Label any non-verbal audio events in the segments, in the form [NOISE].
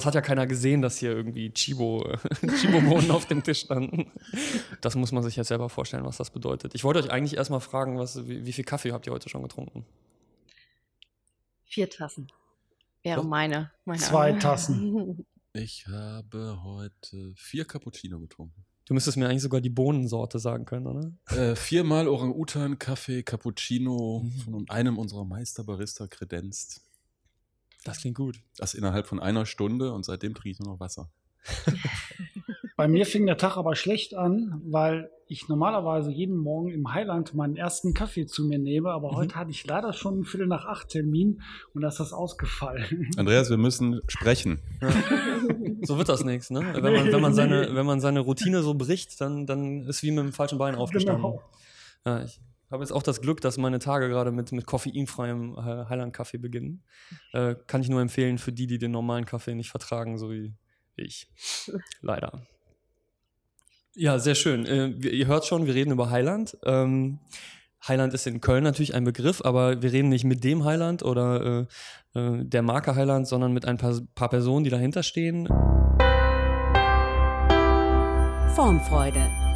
Es hat ja keiner gesehen, dass hier irgendwie Chibo, [LAUGHS] Chibo-Bohnen auf dem Tisch standen. Das muss man sich jetzt selber vorstellen, was das bedeutet. Ich wollte euch eigentlich erstmal fragen, was, wie, wie viel Kaffee habt ihr heute schon getrunken? Vier Tassen wäre So? meine, meine Zwei Angabe. Tassen. [LAUGHS] Ich habe heute vier Cappuccino getrunken. Du müsstest mir eigentlich sogar die Bohnensorte sagen können, oder? Äh, viermal Orang-Utan, Kaffee, Cappuccino von einem unserer Meisterbarista kredenzt. Das klingt gut. Das innerhalb von einer Stunde und seitdem trinke ich nur noch Wasser. [LAUGHS] Bei mir fing der Tag aber schlecht an, weil ich normalerweise jeden Morgen im Highland meinen ersten Kaffee zu mir nehme, aber Mhm. heute hatte ich leider schon einen Viertel nach acht Termin und da ist das ausgefallen. [LAUGHS] Andreas, wir müssen sprechen. So wird das nichts, ne? Wenn man, wenn man, seine, wenn man seine Routine so bricht, dann, dann ist wie mit dem falschen Bein aufgestanden. Genau. Ja, ich habe jetzt auch das Glück, dass meine Tage gerade mit, mit koffeinfreiem äh, Highland-Kaffee beginnen. Äh, kann ich nur empfehlen für die, die den normalen Kaffee nicht vertragen, so wie ich. Leider. Ja, sehr schön. Äh, ihr hört schon, wir reden über Highland. Ähm, Highland ist in Köln natürlich ein Begriff, aber wir reden nicht mit dem Highland oder äh, äh, der Marke Highland, sondern mit ein paar, paar Personen, die dahinter stehen. Formfreude.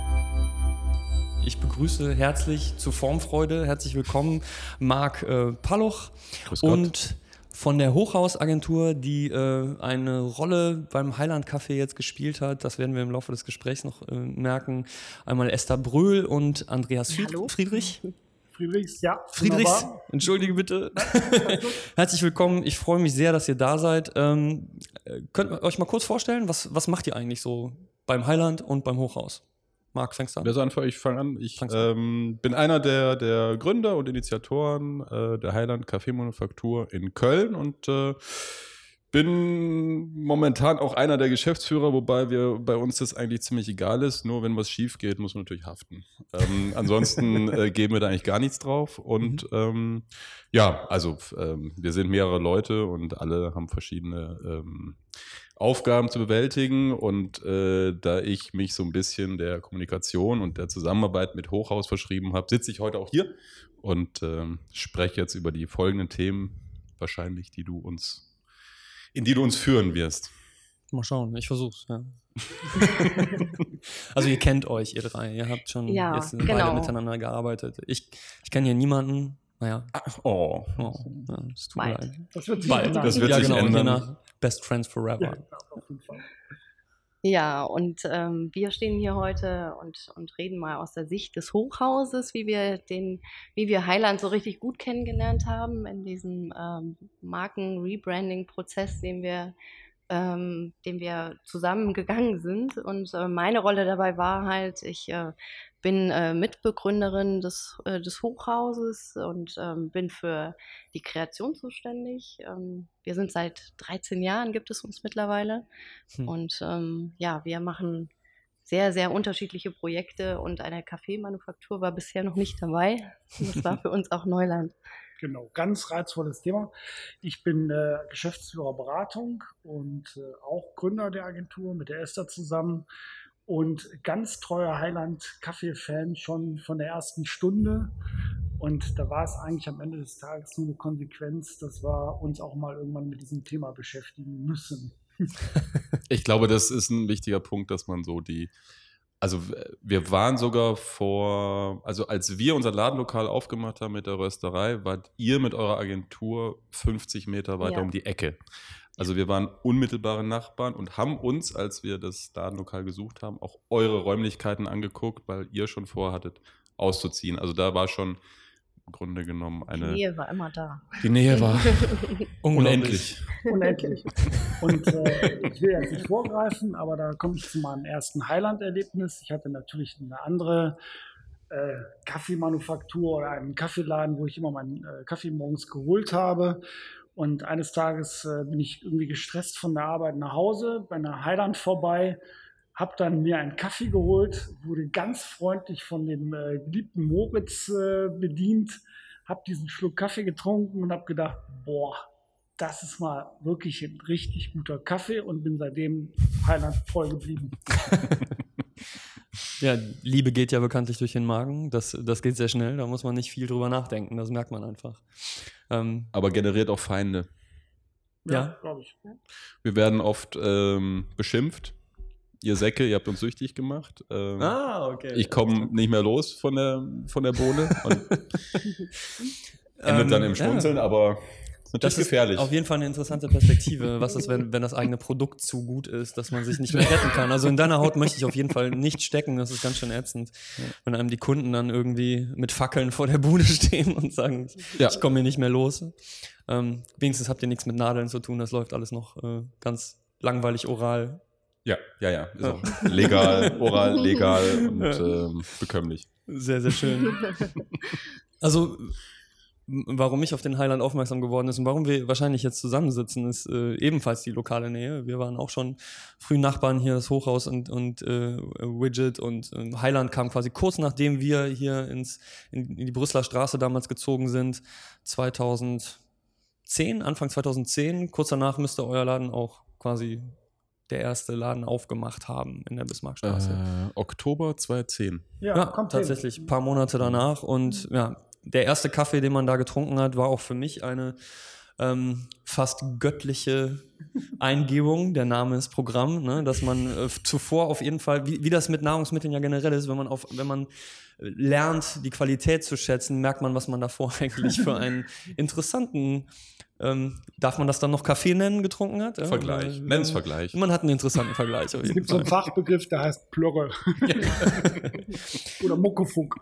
Ich begrüße herzlich zu Formfreude, herzlich willkommen Marc äh, Palloch Grüß Gott. und von der Hochhausagentur, die äh, eine Rolle beim Highland Café jetzt gespielt hat. Das werden wir im Laufe des Gesprächs noch äh, merken. Einmal Esther Bröhl und Andreas Fried Hallo. Friedrich. Friedrichs, ja. Friedrichs, wunderbar. entschuldige bitte. [LAUGHS] Herzlich willkommen. Ich freue mich sehr, dass ihr da seid. Ähm, äh, könnt ihr euch mal kurz vorstellen, was, was macht ihr eigentlich so beim Highland und beim Hochhaus? Marc, fängst du an? Wer soll anfangen? Ich fange an. Ich ähm, bin einer der, der Gründer und Initiatoren äh, der Highland Kaffeemanufaktur in Köln und äh, bin momentan auch einer der Geschäftsführer, wobei wir bei uns das eigentlich ziemlich egal ist. Nur wenn was schief geht, muss man natürlich haften. Ähm, [LAUGHS] ansonsten äh, geben wir da eigentlich gar nichts drauf. Und ähm, ja, also ähm, wir sind mehrere Leute und alle haben verschiedene ähm, Aufgaben zu bewältigen. Und äh, da ich mich so ein bisschen der Kommunikation und der Zusammenarbeit mit Hochhaus verschrieben habe, sitze ich heute auch hier und ähm, spreche jetzt über die folgenden Themen, wahrscheinlich, die du uns, in die du uns führen wirst. Mal schauen, ich versuch's, ja. [LAUGHS] also ihr kennt euch, ihr drei. Ihr habt schon Ja, jetzt beide genau. miteinander gearbeitet. Ich, ich kenne hier niemanden. Naja, Oh, oh, ja, es tut Bald. mir leid. Das wird sich Bald. ändern. Das wird ja, sich genau, ändern. Best Friends Forever. Ja, und ähm, wir stehen hier heute und, und reden mal aus der Sicht des Hochhauses, wie wir den, wie wir Highland so richtig gut kennengelernt haben in diesem ähm, Marken-Rebranding-Prozess, den wir, ähm, den wir zusammen gegangen sind. Und äh, meine Rolle dabei war halt, ich äh, bin äh, Mitbegründerin des, äh, des Hochhauses und ähm, bin für die Kreation zuständig. Ähm, wir sind seit 13 Jahren, gibt es uns mittlerweile. Hm. Und ähm, ja, wir machen sehr, sehr unterschiedliche Projekte und eine Kaffeemanufaktur war bisher noch nicht dabei. Das war [LAUGHS] für uns auch Neuland. Genau, ganz reizvolles Thema. Ich bin äh, Geschäftsführer Beratung und äh, auch Gründer der Agentur mit der Esther zusammen und ganz treuer Highland-Kaffee-Fan schon von der ersten Stunde. Und da war es eigentlich am Ende des Tages nur eine Konsequenz, dass wir uns auch mal irgendwann mit diesem Thema beschäftigen müssen. [LAUGHS] [LAUGHS] Ich glaube, das ist ein wichtiger Punkt, dass man so die, also wir waren sogar vor, also als wir unser Ladenlokal aufgemacht haben mit der Rösterei, wart ihr mit eurer Agentur 50 Meter weiter Ja. um die Ecke. Also wir waren unmittelbare Nachbarn und haben uns, als wir das Ladenlokal gesucht haben, auch eure Räumlichkeiten angeguckt, weil ihr schon vorhattet, auszuziehen. Also da war schon Grunde genommen Die eine. Nähe war immer da. Die Nähe war [LAUGHS] unendlich. Unendlich. Und äh, ich will jetzt nicht vorgreifen, aber da komme ich zu meinem ersten Highland-Erlebnis. Ich hatte natürlich eine andere äh, Kaffeemanufaktur oder einen Kaffeeladen, wo ich immer meinen äh, Kaffee morgens geholt habe. Und eines Tages äh, bin ich irgendwie gestresst von der Arbeit nach Hause, bei einer Highland vorbei, habe dann mir einen Kaffee geholt, wurde ganz freundlich von dem äh, geliebten Moritz äh, bedient, habe diesen Schluck Kaffee getrunken und habe gedacht, boah, das ist mal wirklich ein richtig guter Kaffee und bin seitdem Highland voll geblieben. [LAUGHS] Ja, Liebe geht ja bekanntlich durch den Magen. Das, das geht sehr schnell. Da muss man nicht viel drüber nachdenken. Das merkt man einfach. Ähm, Aber generiert auch Feinde. Ja. glaube ich. Wir werden oft ähm, beschimpft. Ihr Säcke, ihr habt uns süchtig gemacht. Ähm, Ah, okay. Ich komme nicht mehr los von der, von der Bohne [LAUGHS] und endet dann im Schmunzeln, aber ist natürlich Ähm, Das ist gefährlich. auf jeden Fall eine interessante Perspektive. Was ist, wenn, wenn das eigene Produkt zu gut ist, dass man sich nicht mehr retten kann? Also in deiner Haut möchte ich auf jeden Fall nicht stecken. Das ist ganz schön ätzend, wenn einem die Kunden dann irgendwie mit Fackeln vor der Bude stehen und sagen, Ja. ich komme hier nicht mehr los. Ähm, wenigstens habt ihr nichts mit Nadeln zu tun. Das läuft alles noch äh, ganz langweilig oral. Ja, ja, ja. Ist auch legal, oral, [LAUGHS] legal und ähm, bekömmlich. Sehr, sehr schön. [LAUGHS] Also, warum ich auf den Highland aufmerksam geworden ist und warum wir wahrscheinlich jetzt zusammensitzen, ist äh, ebenfalls die lokale Nähe. Wir waren auch schon früh Nachbarn hier, das Hochhaus und, und äh, Widget und äh, Highland kam quasi kurz nachdem wir hier ins, in, in die Brüsseler Straße damals gezogen sind, 2010, Anfang 2010. Kurz danach müsste euer Laden auch quasi der erste Laden aufgemacht haben in der Bismarckstraße. Äh, Oktober 2010. Ja, kommt tatsächlich, ein paar Monate danach. Und ja, der erste Kaffee, den man da getrunken hat, war auch für mich eine ähm, fast göttliche [LAUGHS] Eingebung. Der Name ist Programm, ne? dass man äh, zuvor auf jeden Fall, wie, wie das mit Nahrungsmitteln ja generell ist, wenn man auf, wenn man äh, lernt, die Qualität zu schätzen, merkt man, was man davor [LAUGHS] eigentlich für einen interessanten, ähm, darf man das dann noch Kaffee nennen, getrunken hat? Ja, Vergleich. oder- Nenn's Vergleich. Man hat einen interessanten Vergleich. Auf Es gibt so einen Fall. Fachbegriff, der heißt Plörre. [LAUGHS] Oder Muckefunk.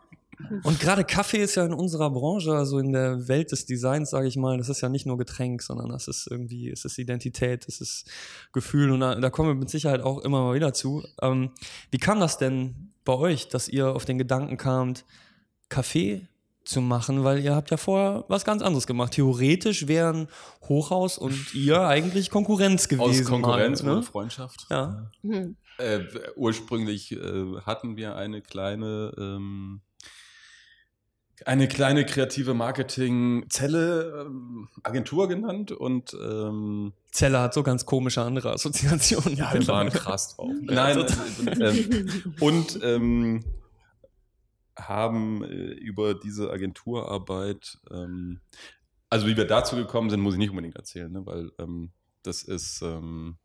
Und gerade Kaffee ist ja in unserer Branche, also in der Welt des Designs, sage ich mal, das ist ja nicht nur Getränk, sondern das ist irgendwie, es ist Identität, es ist Gefühl und da, da kommen wir mit Sicherheit auch immer mal wieder zu. Ähm, wie kam das denn bei euch, dass ihr auf den Gedanken kamt, Kaffee zu machen, weil ihr habt ja vorher was ganz anderes gemacht. Theoretisch wären Hochhaus und ihr eigentlich Konkurrenz gewesen. Aus Konkurrenz mal, ne? Freundschaft. Ja. Hm. Äh, ursprünglich äh, hatten wir eine kleine, ähm, eine kleine kreative Marketingzelle, ähm, Agentur genannt und ähm, Zelle hat so ganz komische andere Assoziationen. ja, wir waren krass drauf. [LAUGHS] Nein, äh, äh, und ähm, haben äh, über diese Agenturarbeit, ähm, also wie wir dazu gekommen sind, muss ich nicht unbedingt erzählen, ne, weil ähm, das ist ähm,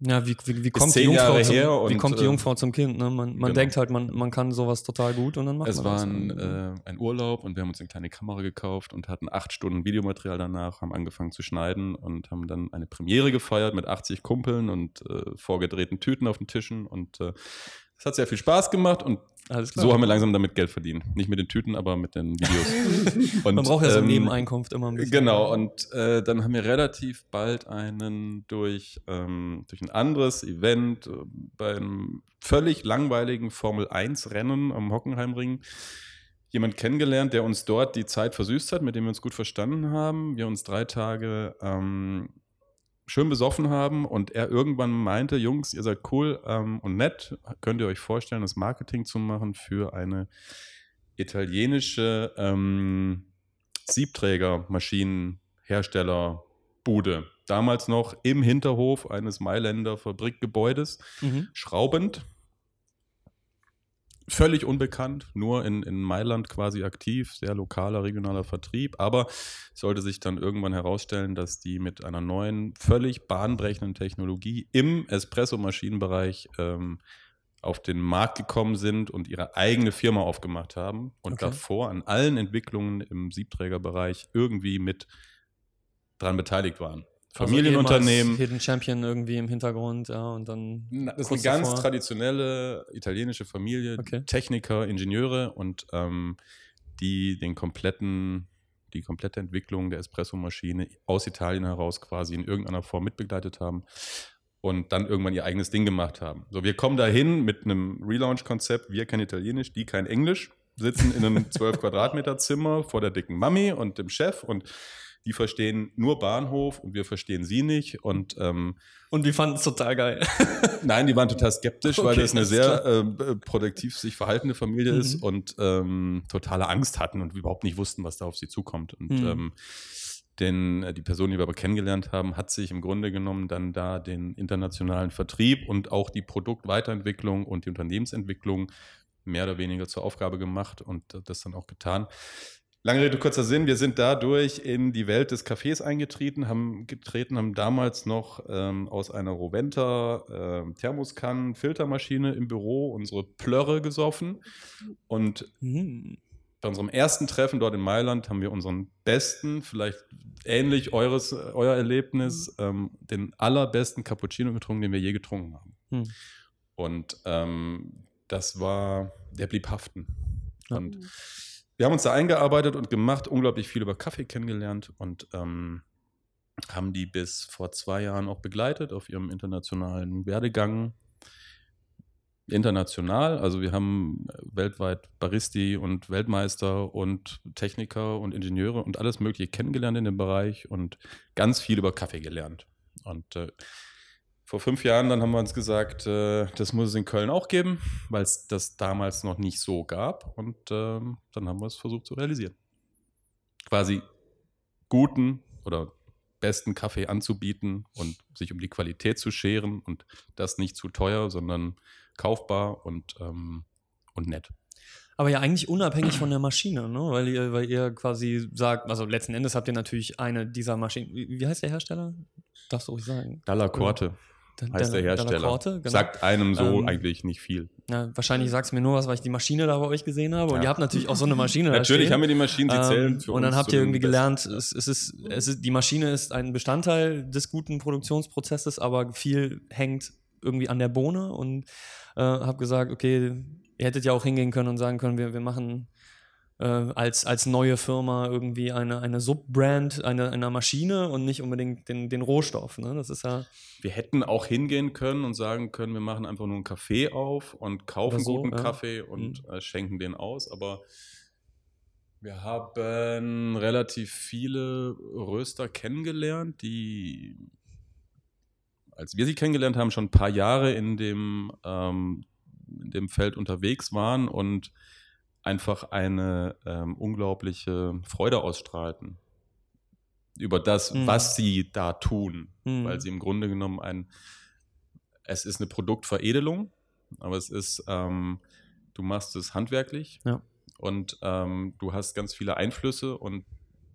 Ja, wie, wie, wie, kommt, die Jungfrau zum, her wie und, kommt die äh, Jungfrau zum Kind? Ne? Man, man genau. denkt halt, man, man kann sowas total gut und dann macht Es man war das. ein, äh, ein Urlaub und wir haben uns eine kleine Kamera gekauft und hatten acht Stunden Videomaterial danach, haben angefangen zu schneiden und haben dann eine Premiere gefeiert mit 80 Kumpeln und äh, vorgedrehten Tüten auf den Tischen und äh, es hat sehr viel Spaß gemacht und so haben wir langsam damit Geld verdient. Nicht mit den Tüten, aber mit den Videos. [LAUGHS] Und, man braucht ja so ähm, Nebeneinkunft immer ein bisschen. Genau, und äh, dann haben wir relativ bald einen durch, ähm, durch ein anderes Event äh, bei einem völlig langweiligen Formel-1-Rennen am Hockenheimring jemand kennengelernt, der uns dort die Zeit versüßt hat, mit dem wir uns gut verstanden haben. Wir uns drei Tage ähm, schön besoffen haben und er irgendwann meinte, Jungs, ihr seid cool ähm, und nett, könnt ihr euch vorstellen, das Marketing zu machen für eine italienische ähm, Siebträgermaschinenherstellerbude. Damals noch im Hinterhof eines Mailänder Fabrikgebäudes, Mhm. schraubend. Völlig unbekannt, nur in, in Mailand quasi aktiv, sehr lokaler, regionaler Vertrieb. Aber es sollte sich dann irgendwann herausstellen, dass die mit einer neuen, völlig bahnbrechenden Technologie im Espresso-Maschinenbereich ähm, auf den Markt gekommen sind und ihre eigene Firma aufgemacht haben und Okay. davor an allen Entwicklungen im Siebträgerbereich irgendwie mit dran beteiligt waren. Also Familienunternehmen. ehemals Hidden Champion irgendwie im Hintergrund, ja, und dann. Na, Das ist eine ganz davor. traditionelle italienische Familie, Okay. Techniker, Ingenieure und ähm, die den kompletten, die komplette Entwicklung der Espresso-Maschine aus Italien heraus quasi in irgendeiner Form mitbegleitet haben und dann irgendwann ihr eigenes Ding gemacht haben. So, wir kommen dahin mit einem Relaunch-Konzept, wir kein Italienisch, die kein Englisch, sitzen in einem [LAUGHS] 12 Quadratmeter Zimmer vor der dicken Mami und dem Chef und die verstehen nur Bahnhof und wir verstehen sie nicht und ähm, Und wir fanden es total geil. [LAUGHS] Nein, die waren total skeptisch, weil Okay, das eine sehr ähm, äh, produktiv sich verhaltende Familie Mhm. ist und ähm, totale Angst hatten und überhaupt nicht wussten, was da auf sie zukommt. Und Mhm. ähm, denn äh, die Person, die wir aber kennengelernt haben, hat sich im Grunde genommen dann da den internationalen Vertrieb und auch die Produktweiterentwicklung und die Unternehmensentwicklung mehr oder weniger zur Aufgabe gemacht und das dann auch getan. Lange Rede, kurzer Sinn. Wir sind dadurch in die Welt des Cafés eingetreten, haben getreten, haben damals noch ähm, aus einer Roventa äh, Thermoskannen Filtermaschine im Büro unsere Plörre gesoffen. Und Mhm. bei unserem ersten Treffen dort in Mailand haben wir unseren besten, vielleicht ähnlich eures, äh, euer Erlebnis, ähm, den allerbesten Cappuccino getrunken, den wir je getrunken haben. Hm. Und ähm, das war, der blieb haften. Und wir haben uns da eingearbeitet und gemacht, unglaublich viel über Kaffee kennengelernt und ähm, haben die bis vor zwei Jahren auch begleitet auf ihrem internationalen Werdegang. International, also wir haben weltweit Baristi und Weltmeister und Techniker und Ingenieure und alles Mögliche kennengelernt in dem Bereich und ganz viel über Kaffee gelernt. Und äh, vor fünf Jahren dann haben wir uns gesagt, äh, das muss es in Köln auch geben, weil es das damals noch nicht so gab. Und ähm, dann haben wir es versucht zu realisieren. Quasi guten oder besten Kaffee anzubieten und sich um die Qualität zu scheren und das nicht zu teuer, sondern kaufbar und, ähm, und nett. Aber ja eigentlich unabhängig von der Maschine, ne? weil, ihr, weil ihr quasi sagt, also letzten Endes habt ihr natürlich eine dieser Maschinen. Wie, wie heißt der Hersteller? Darfst du ruhig sagen. Dalla Corte Da- heißt der Hersteller. Corte, genau. Sagt einem so Ähm, eigentlich nicht viel. Ja, wahrscheinlich sagst du mir nur was, weil ich die Maschine da bei euch gesehen habe. Und Ja. ihr habt natürlich auch so eine Maschine. Natürlich haben wir die Maschinen, sie zählen Ähm, für und dann habt ihr irgendwie gelernt, es, es ist, es ist, die Maschine ist ein Bestandteil des guten Produktionsprozesses, aber viel hängt irgendwie an der Bohne und äh, habe gesagt, okay, ihr hättet ja auch hingehen können und sagen können, wir, wir machen äh, als, als neue Firma irgendwie eine, eine Subbrand einer, einer Maschine und nicht unbedingt den, den Rohstoff. Ne? Das ist ja Wir hätten auch hingehen können und sagen können, wir machen einfach nur einen Kaffee auf und kaufen so, guten ja. Kaffee und äh, schenken den aus. Aber wir haben relativ viele Röster kennengelernt, die, als wir sie kennengelernt haben, schon ein paar Jahre in dem, ähm, in dem Feld unterwegs waren und einfach eine ähm, unglaubliche Freude ausstrahlten über das, Mhm. was sie da tun hm, weil sie im Grunde genommen ein, es ist eine Produktveredelung, aber es ist, ähm, du machst es handwerklich Ja. und ähm, du hast ganz viele Einflüsse und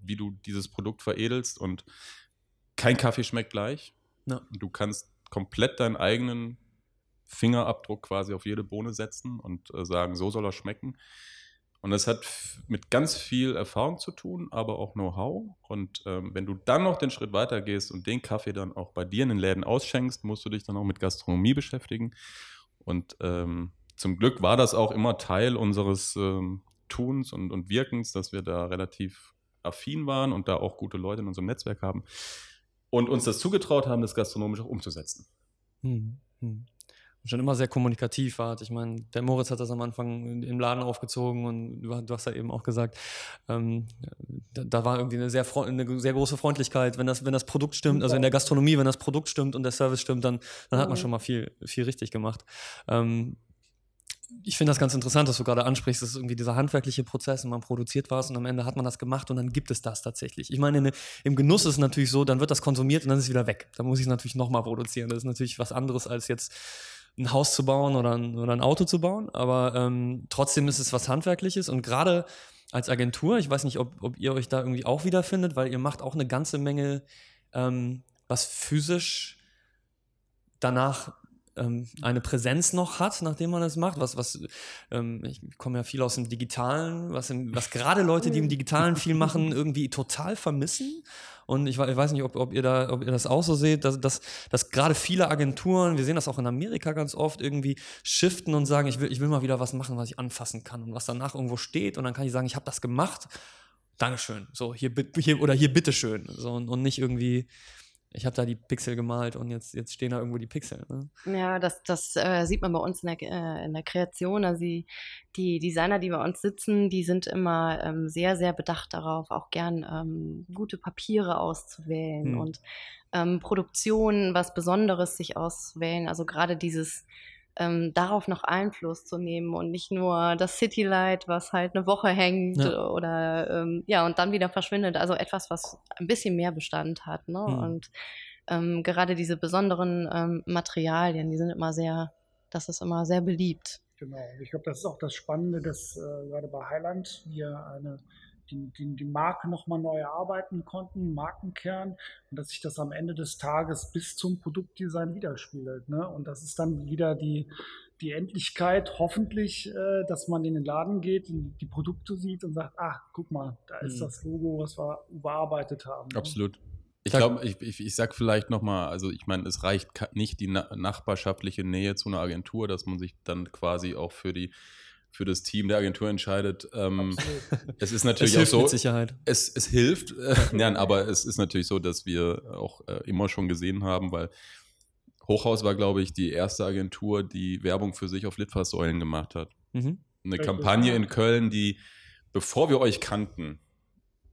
wie du dieses Produkt veredelst und kein Kaffee schmeckt gleich. Ja. Du kannst komplett deinen eigenen Fingerabdruck quasi auf jede Bohne setzen und äh, sagen, so soll er schmecken. Und das hat mit ganz viel Erfahrung zu tun, aber auch Know-how. Und ähm, wenn du dann noch den Schritt weiter gehst und den Kaffee dann auch bei dir in den Läden ausschenkst, musst du dich dann auch mit Gastronomie beschäftigen. Und ähm, zum Glück war das auch immer Teil unseres ähm, Tuns und, und Wirkens, dass wir da relativ affin waren und da auch gute Leute in unserem Netzwerk haben und uns das zugetraut haben, das gastronomisch auch umzusetzen. Hm, hm. Schon immer sehr kommunikativ wart. Ich meine, der Moritz hat das am Anfang im Laden aufgezogen und du, hast ja eben auch gesagt, ähm, da, da war irgendwie eine sehr, eine sehr große Freundlichkeit. Wenn das, wenn das Produkt stimmt, also in der Gastronomie, wenn das Produkt stimmt und der Service stimmt, dann, dann hat man Mhm. schon mal viel, viel richtig gemacht. Ähm, ich finde das ganz interessant, dass du gerade ansprichst, das ist irgendwie dieser handwerkliche Prozess und man produziert was und am Ende hat man das gemacht und dann gibt es das tatsächlich. Ich meine, in, im Genuss ist es natürlich so, dann wird das konsumiert und dann ist es wieder weg. Dann muss ich es natürlich nochmal produzieren. Das ist natürlich was anderes als jetzt ein Haus zu bauen oder ein, oder ein Auto zu bauen, aber ähm, trotzdem ist es was Handwerkliches und gerade als Agentur, ich weiß nicht, ob, ob ihr euch da irgendwie auch wiederfindet, weil ihr macht auch eine ganze Menge, ähm, was physisch danach ähm, eine Präsenz noch hat, nachdem man das macht. Was, was, ähm, ich komme ja viel aus dem Digitalen, was, im, was gerade Leute, die im Digitalen viel [LAUGHS] machen, irgendwie total vermissen. Und ich, ich weiß nicht, ob, ob, ihr da, ob ihr das auch so seht, dass, dass, dass gerade viele Agenturen, wir sehen das auch in Amerika ganz oft, irgendwie shiften und sagen, ich will, ich will mal wieder was machen, was ich anfassen kann und was danach irgendwo steht. Und dann kann ich sagen, ich habe das gemacht. Dankeschön. So, hier, hier oder hier bitteschön. So, und, und nicht irgendwie, ich habe da die Pixel gemalt und jetzt, jetzt stehen da irgendwo die Pixel. Ne? Ja, das, das äh, sieht man bei uns in der, äh, in der Kreation. Also die, die Designer, die bei uns sitzen, die sind immer ähm, sehr, sehr bedacht darauf, auch gern ähm, gute Papiere auszuwählen Hm. und ähm, Produktionen, was Besonderes sich auswählen. Also gerade dieses ähm, darauf noch Einfluss zu nehmen und nicht nur das Citylight, was halt eine Woche hängt Ja. oder ähm, ja und dann wieder verschwindet. Also etwas, was ein bisschen mehr Bestand hat. Ne? Hm. Und ähm, gerade diese besonderen ähm, Materialien, die sind immer sehr, das ist immer sehr beliebt. Genau. Ich glaube, das ist auch das Spannende, dass äh, gerade bei Highland wir eine die, die, die Marke nochmal neu erarbeiten konnten, Markenkern, und dass sich das am Ende des Tages bis zum Produktdesign widerspiegelt. Ne? Und das ist dann wieder die, die Endlichkeit, hoffentlich, äh, dass man in den Laden geht, die Produkte sieht und sagt, ach, guck mal, da ist Mhm. das Logo, was wir überarbeitet haben. ne? Absolut. Ich glaube, ich, ich, ich sag vielleicht nochmal, also ich meine, es reicht nicht die na nachbarschaftliche Nähe zu einer Agentur, dass man sich dann quasi auch für die für das Team der Agentur entscheidet. Ähm, es ist Es natürlich auch hilft so, mit Sicherheit. es, es hilft, äh, [LAUGHS] nein, aber es ist natürlich so, dass wir auch äh, immer schon gesehen haben, weil Hochhaus war, glaube ich, die erste Agentur, die Werbung für sich auf Litfaßsäulen gemacht hat. Mhm. Eine Kampagne in Köln, die, bevor wir euch kannten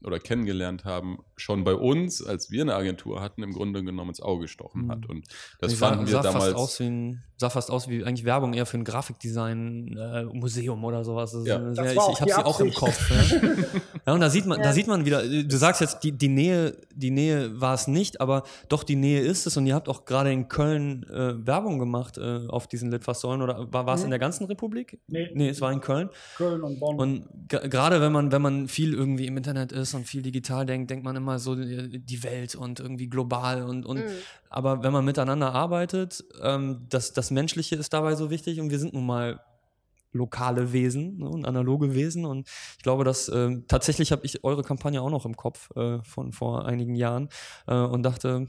oder kennengelernt haben, schon bei uns, als wir eine Agentur hatten, im Grunde genommen ins Auge gestochen hat. Und das Die fanden wir sah damals. Fast aus wie ein, sah fast aus wie eigentlich Werbung eher für ein Grafikdesign-Museum oder sowas. Das ist Ja. Das sehr, war ich ich habe sie auch im. Kopf. Ja. [LAUGHS] ja, und da sieht man, da Ja. sieht man wieder, du sagst jetzt, die, die Nähe, die Nähe war es nicht, aber doch die Nähe ist es. Und ihr habt auch gerade in Köln äh, Werbung gemacht äh, auf diesen Litfaßsäulen. Oder war, war es Mhm. in der ganzen Republik? Nee. Nee, es war in Köln. Köln und Bonn. Und ge- gerade wenn man, wenn man viel irgendwie im Internet ist und viel digital denkt, denkt man immer so die die Welt und irgendwie global und, und Mhm. aber wenn man miteinander arbeitet, ähm, das, das Menschliche ist dabei so wichtig und wir sind nun mal lokale Wesen ne, und analoge Wesen und ich glaube, dass ähm, tatsächlich habe ich eure Kampagne auch noch im Kopf äh, von vor einigen Jahren äh, und dachte,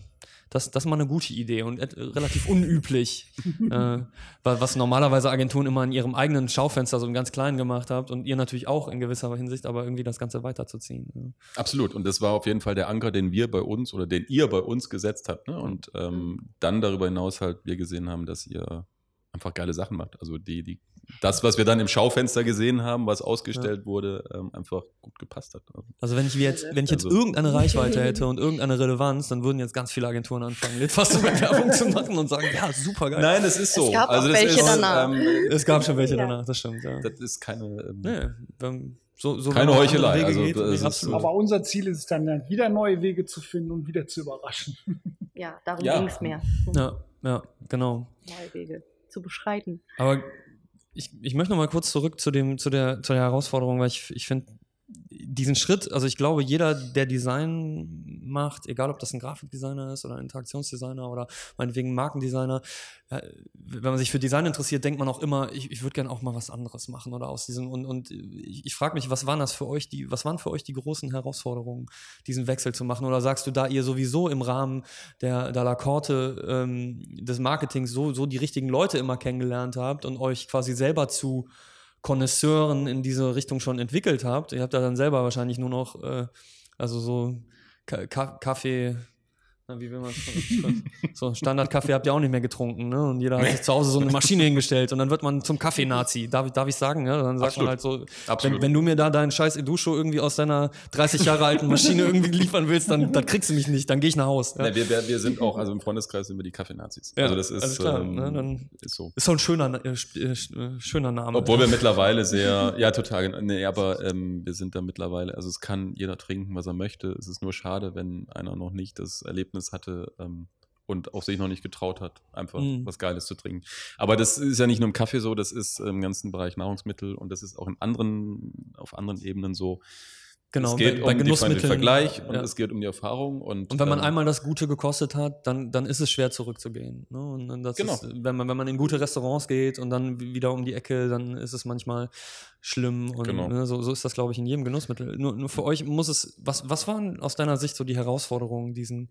das, das ist mal eine gute Idee und relativ unüblich, [LAUGHS] äh, wa- was normalerweise Agenturen immer in ihrem eigenen Schaufenster so im ganz Kleinen gemacht habt und ihr natürlich auch in gewisser Hinsicht, aber irgendwie das Ganze weiterzuziehen. Ja. Absolut. Und das war auf jeden Fall der Anker, den wir bei uns oder den ihr bei uns gesetzt habt. Ne? Und ähm, dann darüber hinaus halt wir gesehen haben, dass ihr einfach geile Sachen macht. Also die, die, das, was wir dann im Schaufenster gesehen haben, was ausgestellt wurde, ähm, einfach gut gepasst hat. Also wenn ich jetzt, wenn ich jetzt Also- irgendeine Reichweite hätte [LAUGHS] und irgendeine Relevanz, dann würden jetzt ganz viele Agenturen anfangen, Litfaß Werbung zu machen und sagen, ja, super geil. Nein, es ist so. Es gab also welche ist, danach. Ähm, Es gab schon welche Ja. danach, das stimmt. Ja. das ist keine. Ähm, Nee, wenn- so, so Keine Heuchelei, also geht, das nee. Aber unser Ziel ist es dann, dann wieder neue Wege zu finden und wieder zu überraschen. Ja, darum Ja. ging es mehr. ja, ja, genau. Neue Wege zu beschreiten. Aber ich, ich möchte noch mal kurz zurück zu, dem, zu, der, zu der Herausforderung, weil ich, ich finde diesen Schritt, also ich glaube, jeder, der Design macht, egal ob das ein Grafikdesigner ist oder ein Interaktionsdesigner oder meinetwegen ein Markendesigner, wenn man sich für Design interessiert, denkt man auch immer, ich, ich würde gerne auch mal was anderes machen oder aus diesem und, und ich, ich frage mich, was waren das für euch die, was waren für euch die großen Herausforderungen, diesen Wechsel zu machen? Oder sagst du, da ihr sowieso im Rahmen der, der Lakorte ähm, des Marketings so, so die richtigen Leute immer kennengelernt habt und euch quasi selber zu Connoisseuren in diese Richtung schon entwickelt habt. Ihr habt ja dann selber wahrscheinlich nur noch, äh, also so Ka Ka Kaffee, na, wie will man so Standardkaffee habt ihr auch nicht mehr getrunken, ne? Und jeder hat sich zu Hause so eine Maschine hingestellt und dann wird man zum Kaffee-Nazi. Darf, ich- darf ich sagen, ja? Dann sagt Absolut. man halt so, wenn, wenn du mir da deinen scheiß Edusho irgendwie aus deiner 30 Jahre alten Maschine irgendwie liefern willst, dann, dann kriegst du mich nicht, dann gehe ich nach Hause. Ja? Ne, wir, wir, wir sind auch, also im Freundeskreis sind wir die Kaffeenazis. Ja, also das ist, klar, ähm, ne, ist so. Ist so ein schöner, äh, äh, äh, schöner Name. Obwohl wir mittlerweile sehr, ja total, nee, aber ähm, wir sind da mittlerweile, also es kann jeder trinken, was er möchte. Es ist nur schade, wenn einer noch nicht das Erlebnis hatte ähm, und auch sich noch nicht getraut hat, einfach Mhm. was Geiles zu trinken. Aber das ist ja nicht nur im Kaffee so, das ist im ganzen Bereich Nahrungsmittel und das ist auch in anderen, auf anderen Ebenen so. genau, es geht bei, um den. Vergleich und ja. es geht um die Erfahrung. Und, Und wenn man ähm, einmal das Gute gekostet hat, dann, dann ist es schwer zurückzugehen. Ne? Genau. ist, wenn, man, wenn man in gute Restaurants geht und dann wieder um die Ecke, dann ist es manchmal schlimm. Und Genau. ne, so, so ist das, glaube ich, in jedem Genussmittel. Nur, nur für euch muss es, was, was waren aus deiner Sicht so die Herausforderungen, diesen,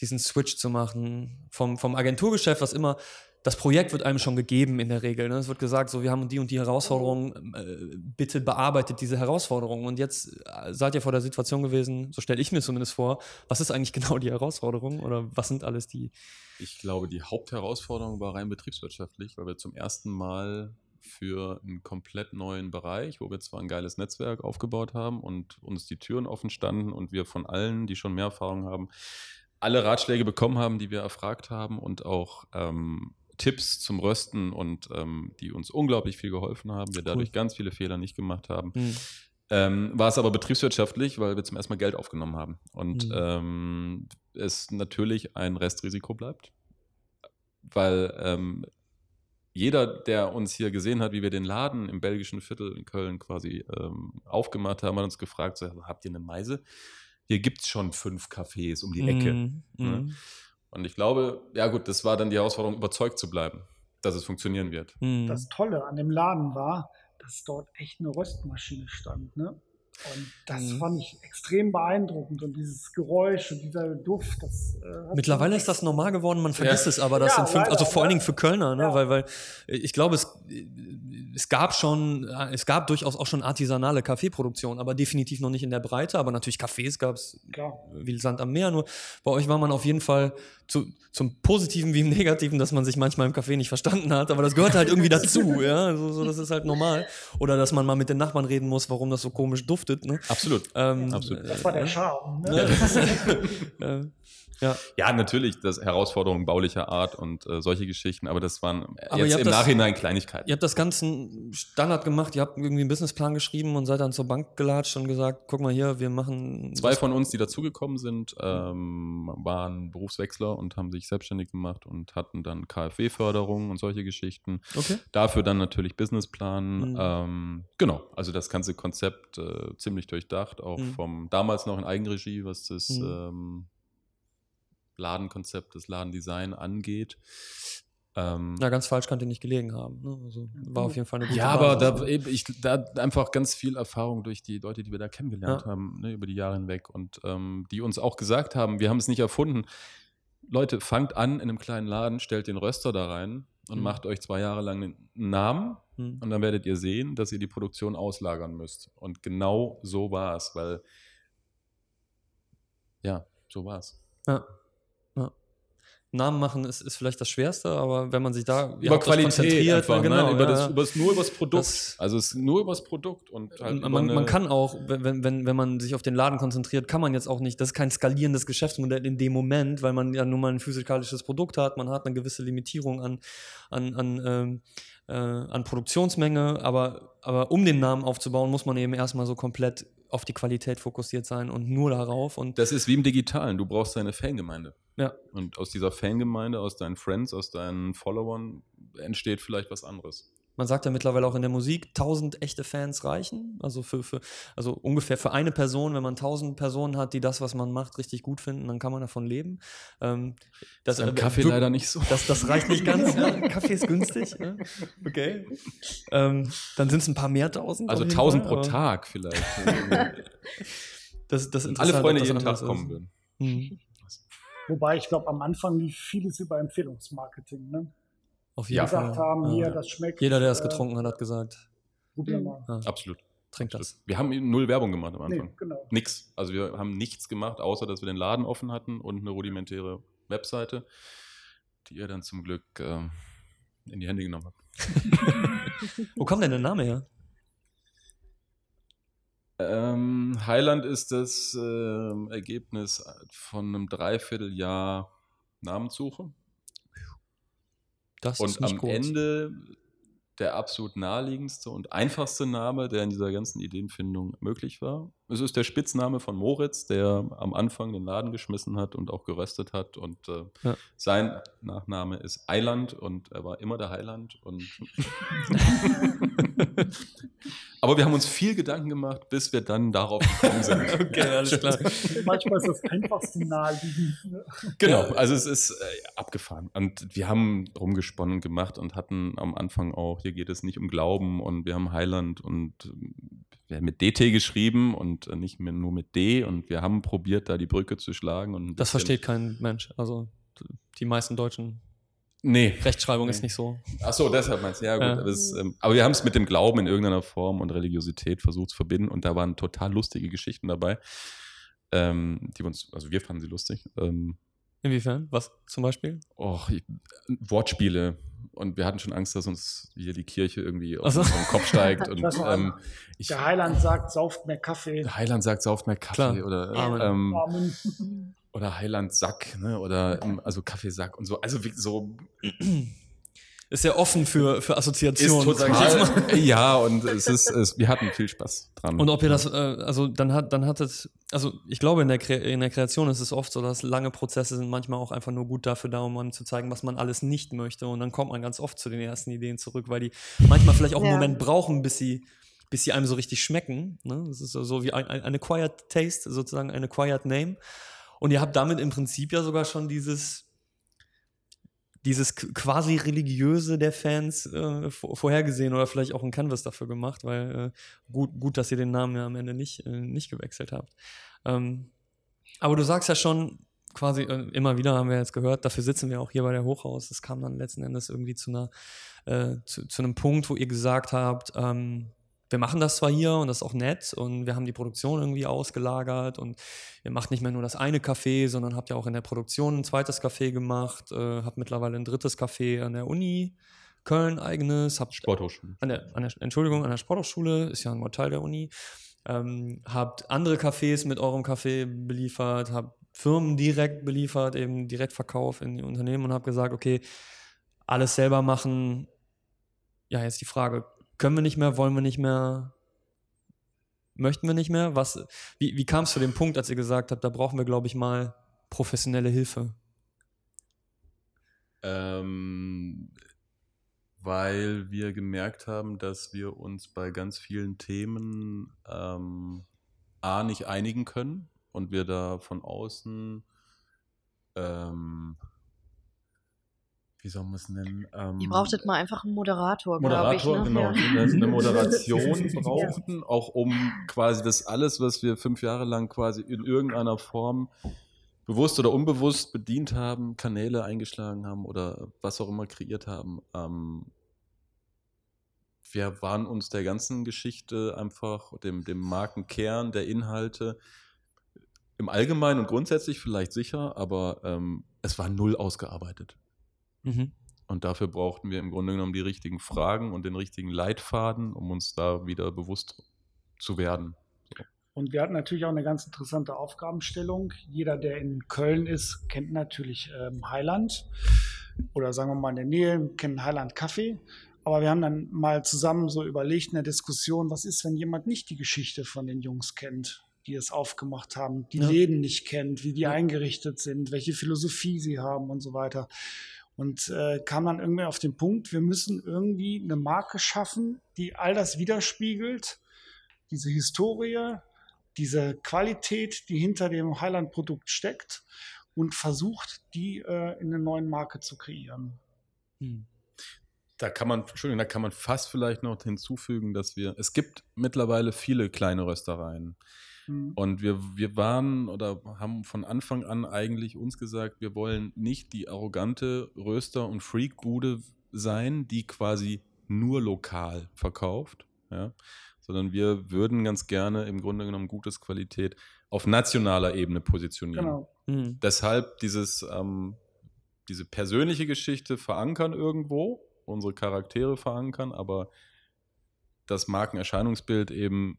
diesen Switch zu machen vom, vom Agenturgeschäft, was immer das Projekt wird einem schon gegeben in der Regel. Ne? Es wird gesagt, so wir haben die und die Herausforderungen, äh, bitte bearbeitet diese Herausforderungen. Und jetzt äh, seid ihr vor der Situation gewesen, so stelle ich mir zumindest vor, was ist eigentlich [LAUGHS] genau die Herausforderung oder was sind alles die? Ich glaube, die Hauptherausforderung war rein betriebswirtschaftlich, weil wir zum ersten Mal für einen komplett neuen Bereich, wo wir zwar ein geiles Netzwerk aufgebaut haben und uns die Türen offen standen und wir von allen, die schon mehr Erfahrung haben, alle Ratschläge bekommen haben, die wir erfragt haben und auch ähm, Tipps zum Rösten und ähm, die uns unglaublich viel geholfen haben, wir dadurch ganz viele Fehler nicht gemacht haben. Hm. Ähm, war es aber betriebswirtschaftlich, weil wir zum ersten Mal Geld aufgenommen haben. Und Mhm. ähm, es natürlich ein Restrisiko bleibt, weil ähm, jeder, der uns hier gesehen hat, wie wir den Laden im belgischen Viertel in Köln quasi ähm, aufgemacht haben, hat uns gefragt, so, habt ihr eine Meise? Hier gibt es schon fünf Cafés um die Ecke. Mhm, Ne? mhm, Und ich glaube, ja gut, das war dann die Herausforderung, überzeugt zu bleiben, dass es funktionieren wird. mhm. Das Tolle an dem Laden war, dass dort echt eine Röstmaschine stand. Ne? Und das Mhm. fand ich extrem beeindruckend. Und dieses Geräusch und dieser Duft, das. Äh, Mittlerweile ist das normal geworden, man vergisst Ja. es aber, das Ja, sind fünf, leider, also vor allen. Dingen für Kölner, ne? Ja. weil, weil ich glaube, es, es gab schon, es gab durchaus auch schon artisanale Kaffeeproduktion, aber definitiv noch nicht in der Breite, aber natürlich Cafés gab es wie Sand am Meer, nur bei euch war man auf jeden Fall zu, zum Positiven wie im Negativen, dass man sich manchmal im Café nicht verstanden hat, aber das gehört halt irgendwie [LAUGHS] dazu, ja, so, so, das ist halt normal. Oder dass man mal mit den Nachbarn reden muss, warum das so komisch duftet, ne? Absolut. Ähm, Absolut. Das war der Charme. Ne? [LAUGHS] [LAUGHS] Ja, ja. Natürlich, das Herausforderungen baulicher Art und äh, solche Geschichten, aber das waren Aber jetzt im das- Nachhinein Kleinigkeiten. Ihr habt das Ganze Standard gemacht, ihr habt irgendwie einen Businessplan geschrieben und seid dann zur Bank gelatscht und gesagt, guck mal hier, wir machen Zwei von uns, die dazugekommen sind, ähm, waren Berufswechsler und haben sich selbstständig gemacht und hatten dann KfW-Förderung und solche Geschichten. Okay. Dafür dann natürlich Businessplan. Mhm. Ähm, genau, also das ganze Konzept äh, ziemlich durchdacht, auch Mhm. vom damals noch in Eigenregie, was das Mhm. ähm, Ladenkonzept, das Ladendesign angeht. Ähm, Na, ganz falsch kann dir nicht gelegen haben. Ne? Also, war auf jeden Fall eine gute ja, aber Basis. da, eben, ich, da einfach ganz viel Erfahrung durch die Leute, die wir da kennengelernt Ja. haben, ne, über die Jahre hinweg und ähm, die uns auch gesagt haben, wir haben es nicht erfunden. Leute, fangt an in einem kleinen Laden, stellt den Röster da rein und Mhm. macht euch zwei Jahre lang einen Namen Hm. und dann werdet ihr sehen, dass ihr die Produktion auslagern müsst. Und genau so war es, weil ja, so war es. Ja. Namen machen ist, ist vielleicht das Schwerste, aber wenn man sich da über euch Qualität einfach, genau, ne? über ja, das, ja. über das, nur über das Produkt. Das- also es ist nur über das Produkt und halt man, man kann auch, wenn, wenn, wenn man sich auf den Laden konzentriert, kann man jetzt auch nicht, das ist kein skalierendes Geschäftsmodell in dem Moment, weil man ja nun mal ein physikalisches Produkt hat, man hat eine gewisse Limitierung an, an, an, ähm, äh, an Produktionsmenge, aber, aber um den Namen aufzubauen, muss man eben erstmal so komplett auf die Qualität fokussiert sein und nur darauf. Und Das ist wie im Digitalen. Du brauchst deine Fangemeinde. Ja. Und aus dieser Fangemeinde, aus deinen Friends, aus deinen Followern entsteht vielleicht was anderes. Man sagt ja mittlerweile auch in der Musik, 1000 echte Fans reichen. Also für, für also ungefähr für eine Person, wenn man 1000 Personen hat, die das, was man macht, richtig gut finden, dann kann man davon leben. Ähm, Das ist beim äh, Kaffee wir- leider nicht so. Das, das reicht nicht ganz. ja. [LAUGHS] Kaffee ist günstig. Ja. Okay. Ähm, dann sind es ein paar mehr tausend. Also auf jeden 1000 Fall, pro Tag vielleicht. [LAUGHS] Das, das Alle Interessante, Freunde jeden Tag kommen würden. Mhm. Wobei ich glaube, am Anfang lief vieles über Empfehlungsmarketing. Ne? Auf jeden gesagt Fall. haben, ja. hier, das schmeckt. Jeder, der es äh, getrunken hat, hat gesagt, Probier mal. ja, Absolut. trink das. Wir haben null Werbung gemacht am Anfang. Nee, genau. Nix. Also wir haben nichts gemacht, außer dass wir den Laden offen hatten und eine rudimentäre Webseite, die ihr dann zum Glück ähm, in die Hände genommen habt. [LAUGHS] Wo kommt denn der Name her? Ähm, Highland ist das ähm, Ergebnis von einem Dreivierteljahr Namenssuche. Das ist Und nicht am kurz. Ende der absolut naheliegendste und einfachste Name, der in dieser ganzen Ideenfindung möglich war. Es ist der Spitzname von Moritz, der am Anfang den Laden geschmissen hat und auch geröstet hat. Und äh, Ja. sein Nachname ist Eiland und er war immer der Heiland. Und [LAUGHS] [LAUGHS] Aber wir haben uns viel Gedanken gemacht, bis wir dann darauf gekommen sind. [LAUGHS] Okay, alles klar. Manchmal ist das einfachste naheliegend. Ne? Genau, also es ist äh, abgefahren. Und wir haben rumgesponnen gemacht und hatten am Anfang auch, hier geht es nicht um Glauben und wir haben Heiland und mit DT geschrieben und äh, nicht mehr nur mit D und wir haben probiert, da die Brücke zu schlagen. Und Das versteht kein Mensch. Also die meisten Deutschen. Nee. Rechtschreibung ist Nee. nicht so. Ach so, deshalb meinst du, ja gut. Ja. Aber, es, ähm, aber wir haben es mit dem Glauben in irgendeiner Form und Religiosität versucht zu verbinden und da waren total lustige Geschichten dabei, ähm, die uns, also wir fanden sie lustig. Ähm, Inwiefern? Was zum Beispiel? Och, ich, Wortspiele. Und wir hatten schon Angst, dass uns hier die Kirche irgendwie auf Ach so. den Kopf steigt. [LAUGHS] Und ähm, ich, Der Heiland sagt, sauft mehr Kaffee. Heiland sagt, sauft mehr Kaffee Klar. oder, Amen. ähm, Amen. oder Heiland Sack, ne? oder also Kaffeesack und so. Also wie- so, [CLEARS THROAT] ist ja offen für, für Assoziationen, ist sag ich jetzt mal. total, [LAUGHS] ja, und es ist, es, wir hatten viel Spaß dran. Und ob ihr das, äh, also dann hat, dann hat es, also ich glaube, in der, Kre in der Kreation ist es oft so, dass lange Prozesse sind manchmal auch einfach nur gut dafür da, um einem zu zeigen, was man alles nicht möchte. Und dann kommt man ganz oft zu den ersten Ideen zurück, weil die manchmal vielleicht auch einen Ja. Moment brauchen, bis sie, bis sie einem so richtig schmecken. Ne? Das ist so, so wie ein, ein, eine Quiet Taste, sozusagen eine Quiet Name. Und ihr habt damit im Prinzip ja sogar schon dieses, dieses quasi religiöse der Fans äh, vor- vorhergesehen oder vielleicht auch ein Canvas dafür gemacht, weil äh, gut, gut, dass ihr den Namen ja am Ende nicht, äh, nicht gewechselt habt. Ähm, aber du sagst ja schon, quasi äh, immer wieder haben wir jetzt gehört, dafür sitzen wir auch hier bei der Hochhaus. Es kam dann letzten Endes irgendwie zu einer, äh, zu, zu einem Punkt, wo ihr gesagt habt, ähm, wir machen das zwar hier und das ist auch nett und wir haben die Produktion irgendwie ausgelagert und ihr macht nicht mehr nur das eine Café, sondern habt ja auch in der Produktion ein zweites Café gemacht, äh, habt mittlerweile ein drittes Café an der Uni Köln eigenes, habt Sporthochschule. an der, an der Entschuldigung, an der Sporthochschule, ist ja ein Teil der Uni, ähm, habt andere Cafés mit eurem Café beliefert, habt Firmen direkt beliefert, eben Direktverkauf in die Unternehmen und habt gesagt, okay, alles selber machen. Ja, jetzt die Frage, können wir nicht mehr, wollen wir nicht mehr, möchten wir nicht mehr? Was, wie, wie kam es zu dem Punkt, als ihr gesagt habt, da brauchen wir, glaube ich, mal professionelle Hilfe? Ähm, weil wir gemerkt haben, dass wir uns bei ganz vielen Themen ähm, A nicht einigen können und wir da von außen, ähm, wie soll man es nennen? Ähm, Ihr brauchtet mal einfach einen Moderator, glaube ich. Moderator, Ne? genau, Ja. eine Moderation [LAUGHS] brauchten, auch um quasi das alles, was wir fünf Jahre lang quasi in irgendeiner Form bewusst oder unbewusst bedient haben, Kanäle eingeschlagen haben oder was auch immer kreiert haben. Ähm, wir waren uns der ganzen Geschichte einfach, dem, dem Markenkern der Inhalte im Allgemeinen und grundsätzlich vielleicht sicher, aber ähm, es war null ausgearbeitet. Mhm. Und dafür brauchten wir im Grunde genommen die richtigen Fragen und den richtigen Leitfaden, um uns da wieder bewusst zu werden. Und wir hatten natürlich auch eine ganz interessante Aufgabenstellung. Jeder, der in Köln ist, kennt natürlich ähm, Highland oder sagen wir mal in der Nähe, kennen Highland Kaffee. Aber wir haben dann mal zusammen so überlegt in der Diskussion, was ist, wenn jemand nicht die Geschichte von den Jungs kennt, die es aufgemacht haben, die Ja. Läden nicht kennt, wie die Ja. eingerichtet sind, welche Philosophie sie haben und so weiter. Und äh, kam dann irgendwie auf den Punkt, wir müssen irgendwie eine Marke schaffen, die all das widerspiegelt, diese Historie, diese Qualität, die hinter dem Highland-Produkt steckt und versucht, die äh, in eine neue Marke zu kreieren. Mhm. Da kann man, Entschuldigung, da kann man fast vielleicht noch hinzufügen, dass wir, es gibt mittlerweile viele kleine Röstereien. Mhm. Und wir, wir waren oder haben von Anfang an eigentlich uns gesagt, wir wollen nicht die arrogante Röster- und Freakbude sein, die quasi nur lokal verkauft, ja? sondern wir würden ganz gerne im Grunde genommen gutes Qualität auf nationaler Ebene positionieren. Genau. Mhm. Deshalb dieses, ähm, diese persönliche Geschichte verankern irgendwo, unsere Charaktere verankern, aber das Markenerscheinungsbild eben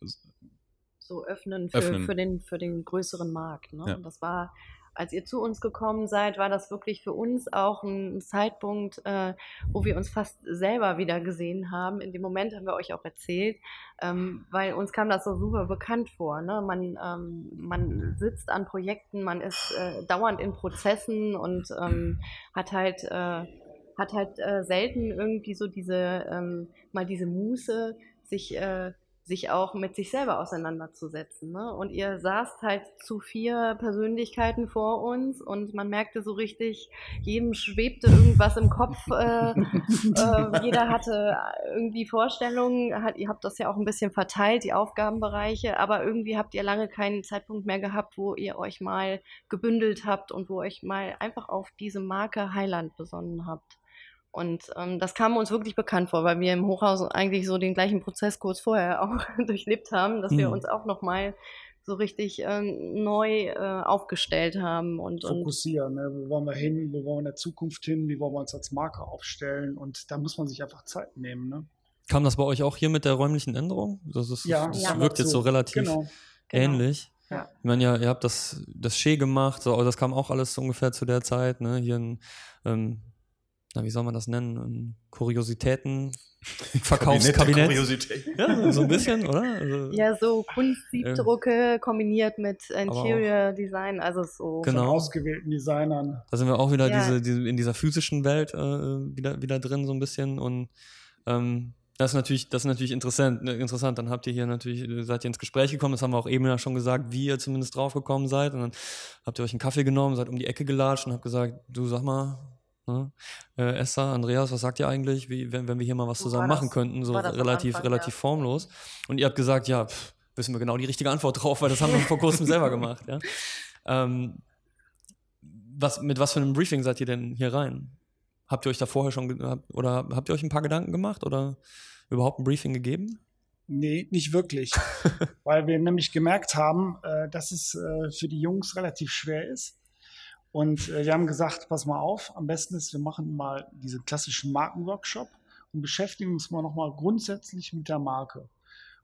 so öffnen für, Öffnen. Für, den, für den größeren Markt. Ne? Ja. Und das war, als ihr zu uns gekommen seid, war das wirklich für uns auch ein Zeitpunkt, äh, wo wir uns fast selber wieder gesehen haben. In dem Moment haben wir euch auch erzählt, ähm, weil uns kam das so super bekannt vor. Ne? Man, ähm, man sitzt an Projekten, man ist äh, dauernd in Prozessen und ähm, hat halt äh, hat halt äh, selten irgendwie so diese ähm, mal diese Muße, sich äh, sich auch mit sich selber auseinanderzusetzen. Ne? Und ihr saßt halt zu vier Persönlichkeiten vor uns und man merkte so richtig, jedem schwebte irgendwas im Kopf. Äh, [LAUGHS] äh, jeder hatte irgendwie Vorstellungen. Hat, ihr habt das ja auch ein bisschen verteilt, die Aufgabenbereiche, aber irgendwie habt ihr lange keinen Zeitpunkt mehr gehabt, wo ihr euch mal gebündelt habt und wo euch mal einfach auf diese Marke Highland besonnen habt. Und ähm, das kam uns wirklich bekannt vor, weil wir im Hochhaus eigentlich so den gleichen Prozess kurz vorher [LAUGHS] auch durchlebt haben, dass wir Mhm. uns auch nochmal so richtig ähm, neu äh, aufgestellt haben und, und Fokussieren. Ne? Wo wollen wir hin? Wo wollen wir in der Zukunft hin? Wie wollen wir uns als Marke aufstellen? Und da muss man sich einfach Zeit nehmen. Ne? Kam das bei euch auch hier mit der räumlichen Änderung? Das, ist, Ja, das ja. wirkt jetzt so relativ Genau. Genau. ähnlich. Ja. Ich meine, ja, ihr habt das, das Schee gemacht, so, aber das kam auch alles ungefähr zu der Zeit, ne? Hier ein, ähm, na, wie soll man das nennen? Ein Kuriositäten, [LAUGHS] Verkaufskabinett. Kuriosität. Ja, so ein bisschen, oder? Also, Ja, so Kunstsiebdrucke kombiniert mit Interior Design, also so. Von Genau. ausgewählten Designern. Da sind wir auch wieder Ja. diese, diese, in dieser physischen Welt äh, wieder, wieder drin, so ein bisschen. Und ähm, das ist natürlich, das ist natürlich interessant, ne, interessant. Dann habt ihr hier natürlich, äh, seid ihr ins Gespräch gekommen, das haben wir auch eben ja schon gesagt, wie ihr zumindest draufgekommen seid. Und dann habt ihr euch einen Kaffee genommen, seid um die Ecke gelatscht und habt gesagt, du sag mal, ne, äh, Esther, Andreas, was sagt ihr eigentlich, wie, wenn, wenn wir hier mal was zusammen machen könnten, so relativ, Anfang, relativ ja. formlos. Und ihr habt gesagt, ja, pff, wissen wir genau die richtige Antwort drauf, weil das haben wir vor kurzem selber gemacht. Ja? Ähm, was, mit was für einem Briefing seid ihr denn hier rein? Habt ihr euch da vorher schon, oder habt ihr euch ein paar Gedanken gemacht oder überhaupt ein Briefing gegeben? Nee, nicht wirklich. [LAUGHS] Weil wir nämlich gemerkt haben, äh, dass es äh, für die Jungs relativ schwer ist. Und äh, wir haben gesagt, pass mal auf, am besten ist, wir machen mal diesen klassischen Markenworkshop und beschäftigen uns mal nochmal grundsätzlich mit der Marke.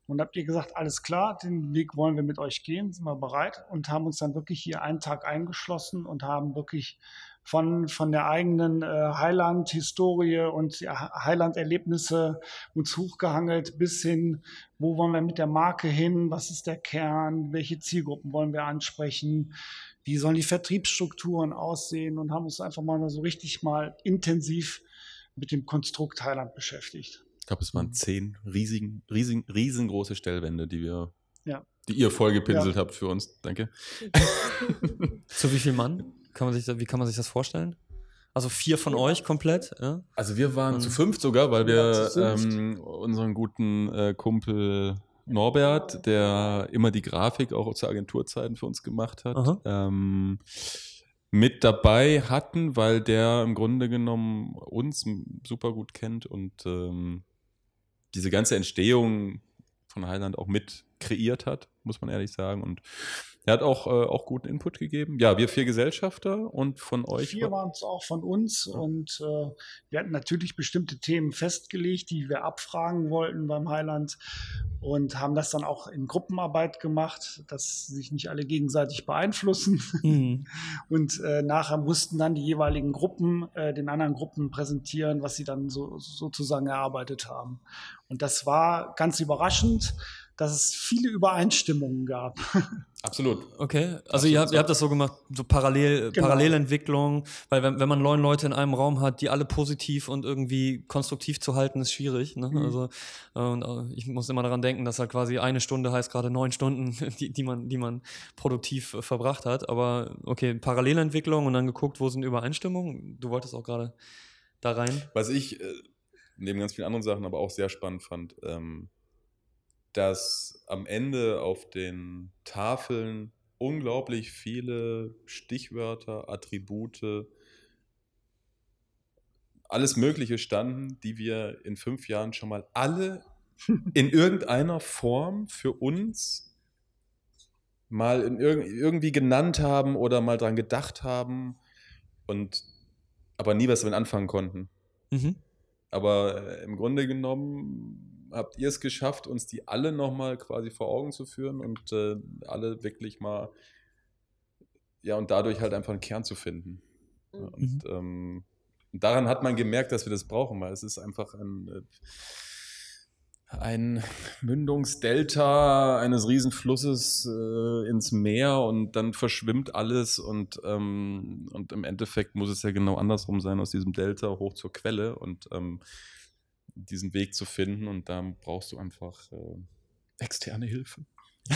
Und habt ihr gesagt, alles klar, den Weg wollen wir mit euch gehen, sind wir bereit und haben uns dann wirklich hier einen Tag eingeschlossen und haben wirklich von, von der eigenen äh, Highland-Historie und Highland-Erlebnisse uns hochgehangelt bis hin, wo wollen wir mit der Marke hin, was ist der Kern, welche Zielgruppen wollen wir ansprechen, wie sollen die Vertriebsstrukturen aussehen und haben uns einfach mal so richtig mal intensiv mit dem Konstrukt Highland beschäftigt. Ich glaube, es waren zehn riesigen, riesigen, riesengroße Stellwände, die wir, Ja. die ihr vollgepinselt Ja. habt für uns. Danke. [LAUGHS] Zu wie viel Mann? Kann man sich, wie kann man sich das vorstellen? Also vier von euch komplett? Ja? Also wir waren Mhm. zu fünft sogar, weil wir ähm, unseren guten äh, Kumpel Norbert, der immer die Grafik auch zur Agenturzeiten für uns gemacht hat, ähm, mit dabei hatten, weil der im Grunde genommen uns super gut kennt und ähm, diese ganze Entstehung von Highland auch mit kreiert hat, muss man ehrlich sagen. Und er hat auch, äh, auch guten Input gegeben. Ja, wir vier Gesellschafter und von euch. Vier waren es auch von uns und äh, wir hatten natürlich bestimmte Themen festgelegt, die wir abfragen wollten beim Highland und haben das dann auch in Gruppenarbeit gemacht, dass sich nicht alle gegenseitig beeinflussen. Mhm. [LAUGHS] Und äh, nachher mussten dann die jeweiligen Gruppen äh, den anderen Gruppen präsentieren, was sie dann so, sozusagen erarbeitet haben. Und das war ganz überraschend, dass es viele Übereinstimmungen gab. [LAUGHS] Absolut. Okay, also ihr habt, ihr habt das so gemacht, so parallel, Genau. Parallelentwicklung, weil wenn, wenn man neun Leute in einem Raum hat, die alle positiv und irgendwie konstruktiv zu halten, ist schwierig. Ne? Mhm. Also äh, und, äh, ich muss immer daran denken, dass halt quasi eine Stunde heißt gerade neun Stunden, [LAUGHS] die, die man, die man produktiv äh, verbracht hat. Aber okay, Parallelentwicklung und dann geguckt, wo sind Übereinstimmungen. Du wolltest auch gerade da rein. Was ich äh, neben ganz vielen anderen Sachen aber auch sehr spannend fand, ähm, dass am Ende auf den Tafeln unglaublich viele Stichwörter, Attribute, alles Mögliche standen, die wir in fünf Jahren schon mal alle [LAUGHS] in irgendeiner Form für uns mal in irg irgendwie genannt haben oder mal dran gedacht haben und aber nie was damit anfangen konnten. Mhm. Aber äh, im Grunde genommen habt ihr es geschafft, uns die alle nochmal quasi vor Augen zu führen und äh, alle wirklich mal, ja, und dadurch halt einfach einen Kern zu finden. Mhm. Und ähm, daran hat man gemerkt, dass wir das brauchen, weil es ist einfach ein, äh, ein Mündungsdelta eines Riesenflusses äh, ins Meer und dann verschwimmt alles und, ähm, und im Endeffekt muss es ja genau andersrum sein, aus diesem Delta hoch zur Quelle und ähm, diesen Weg zu finden und da brauchst du einfach äh, externe Hilfe. [LAUGHS]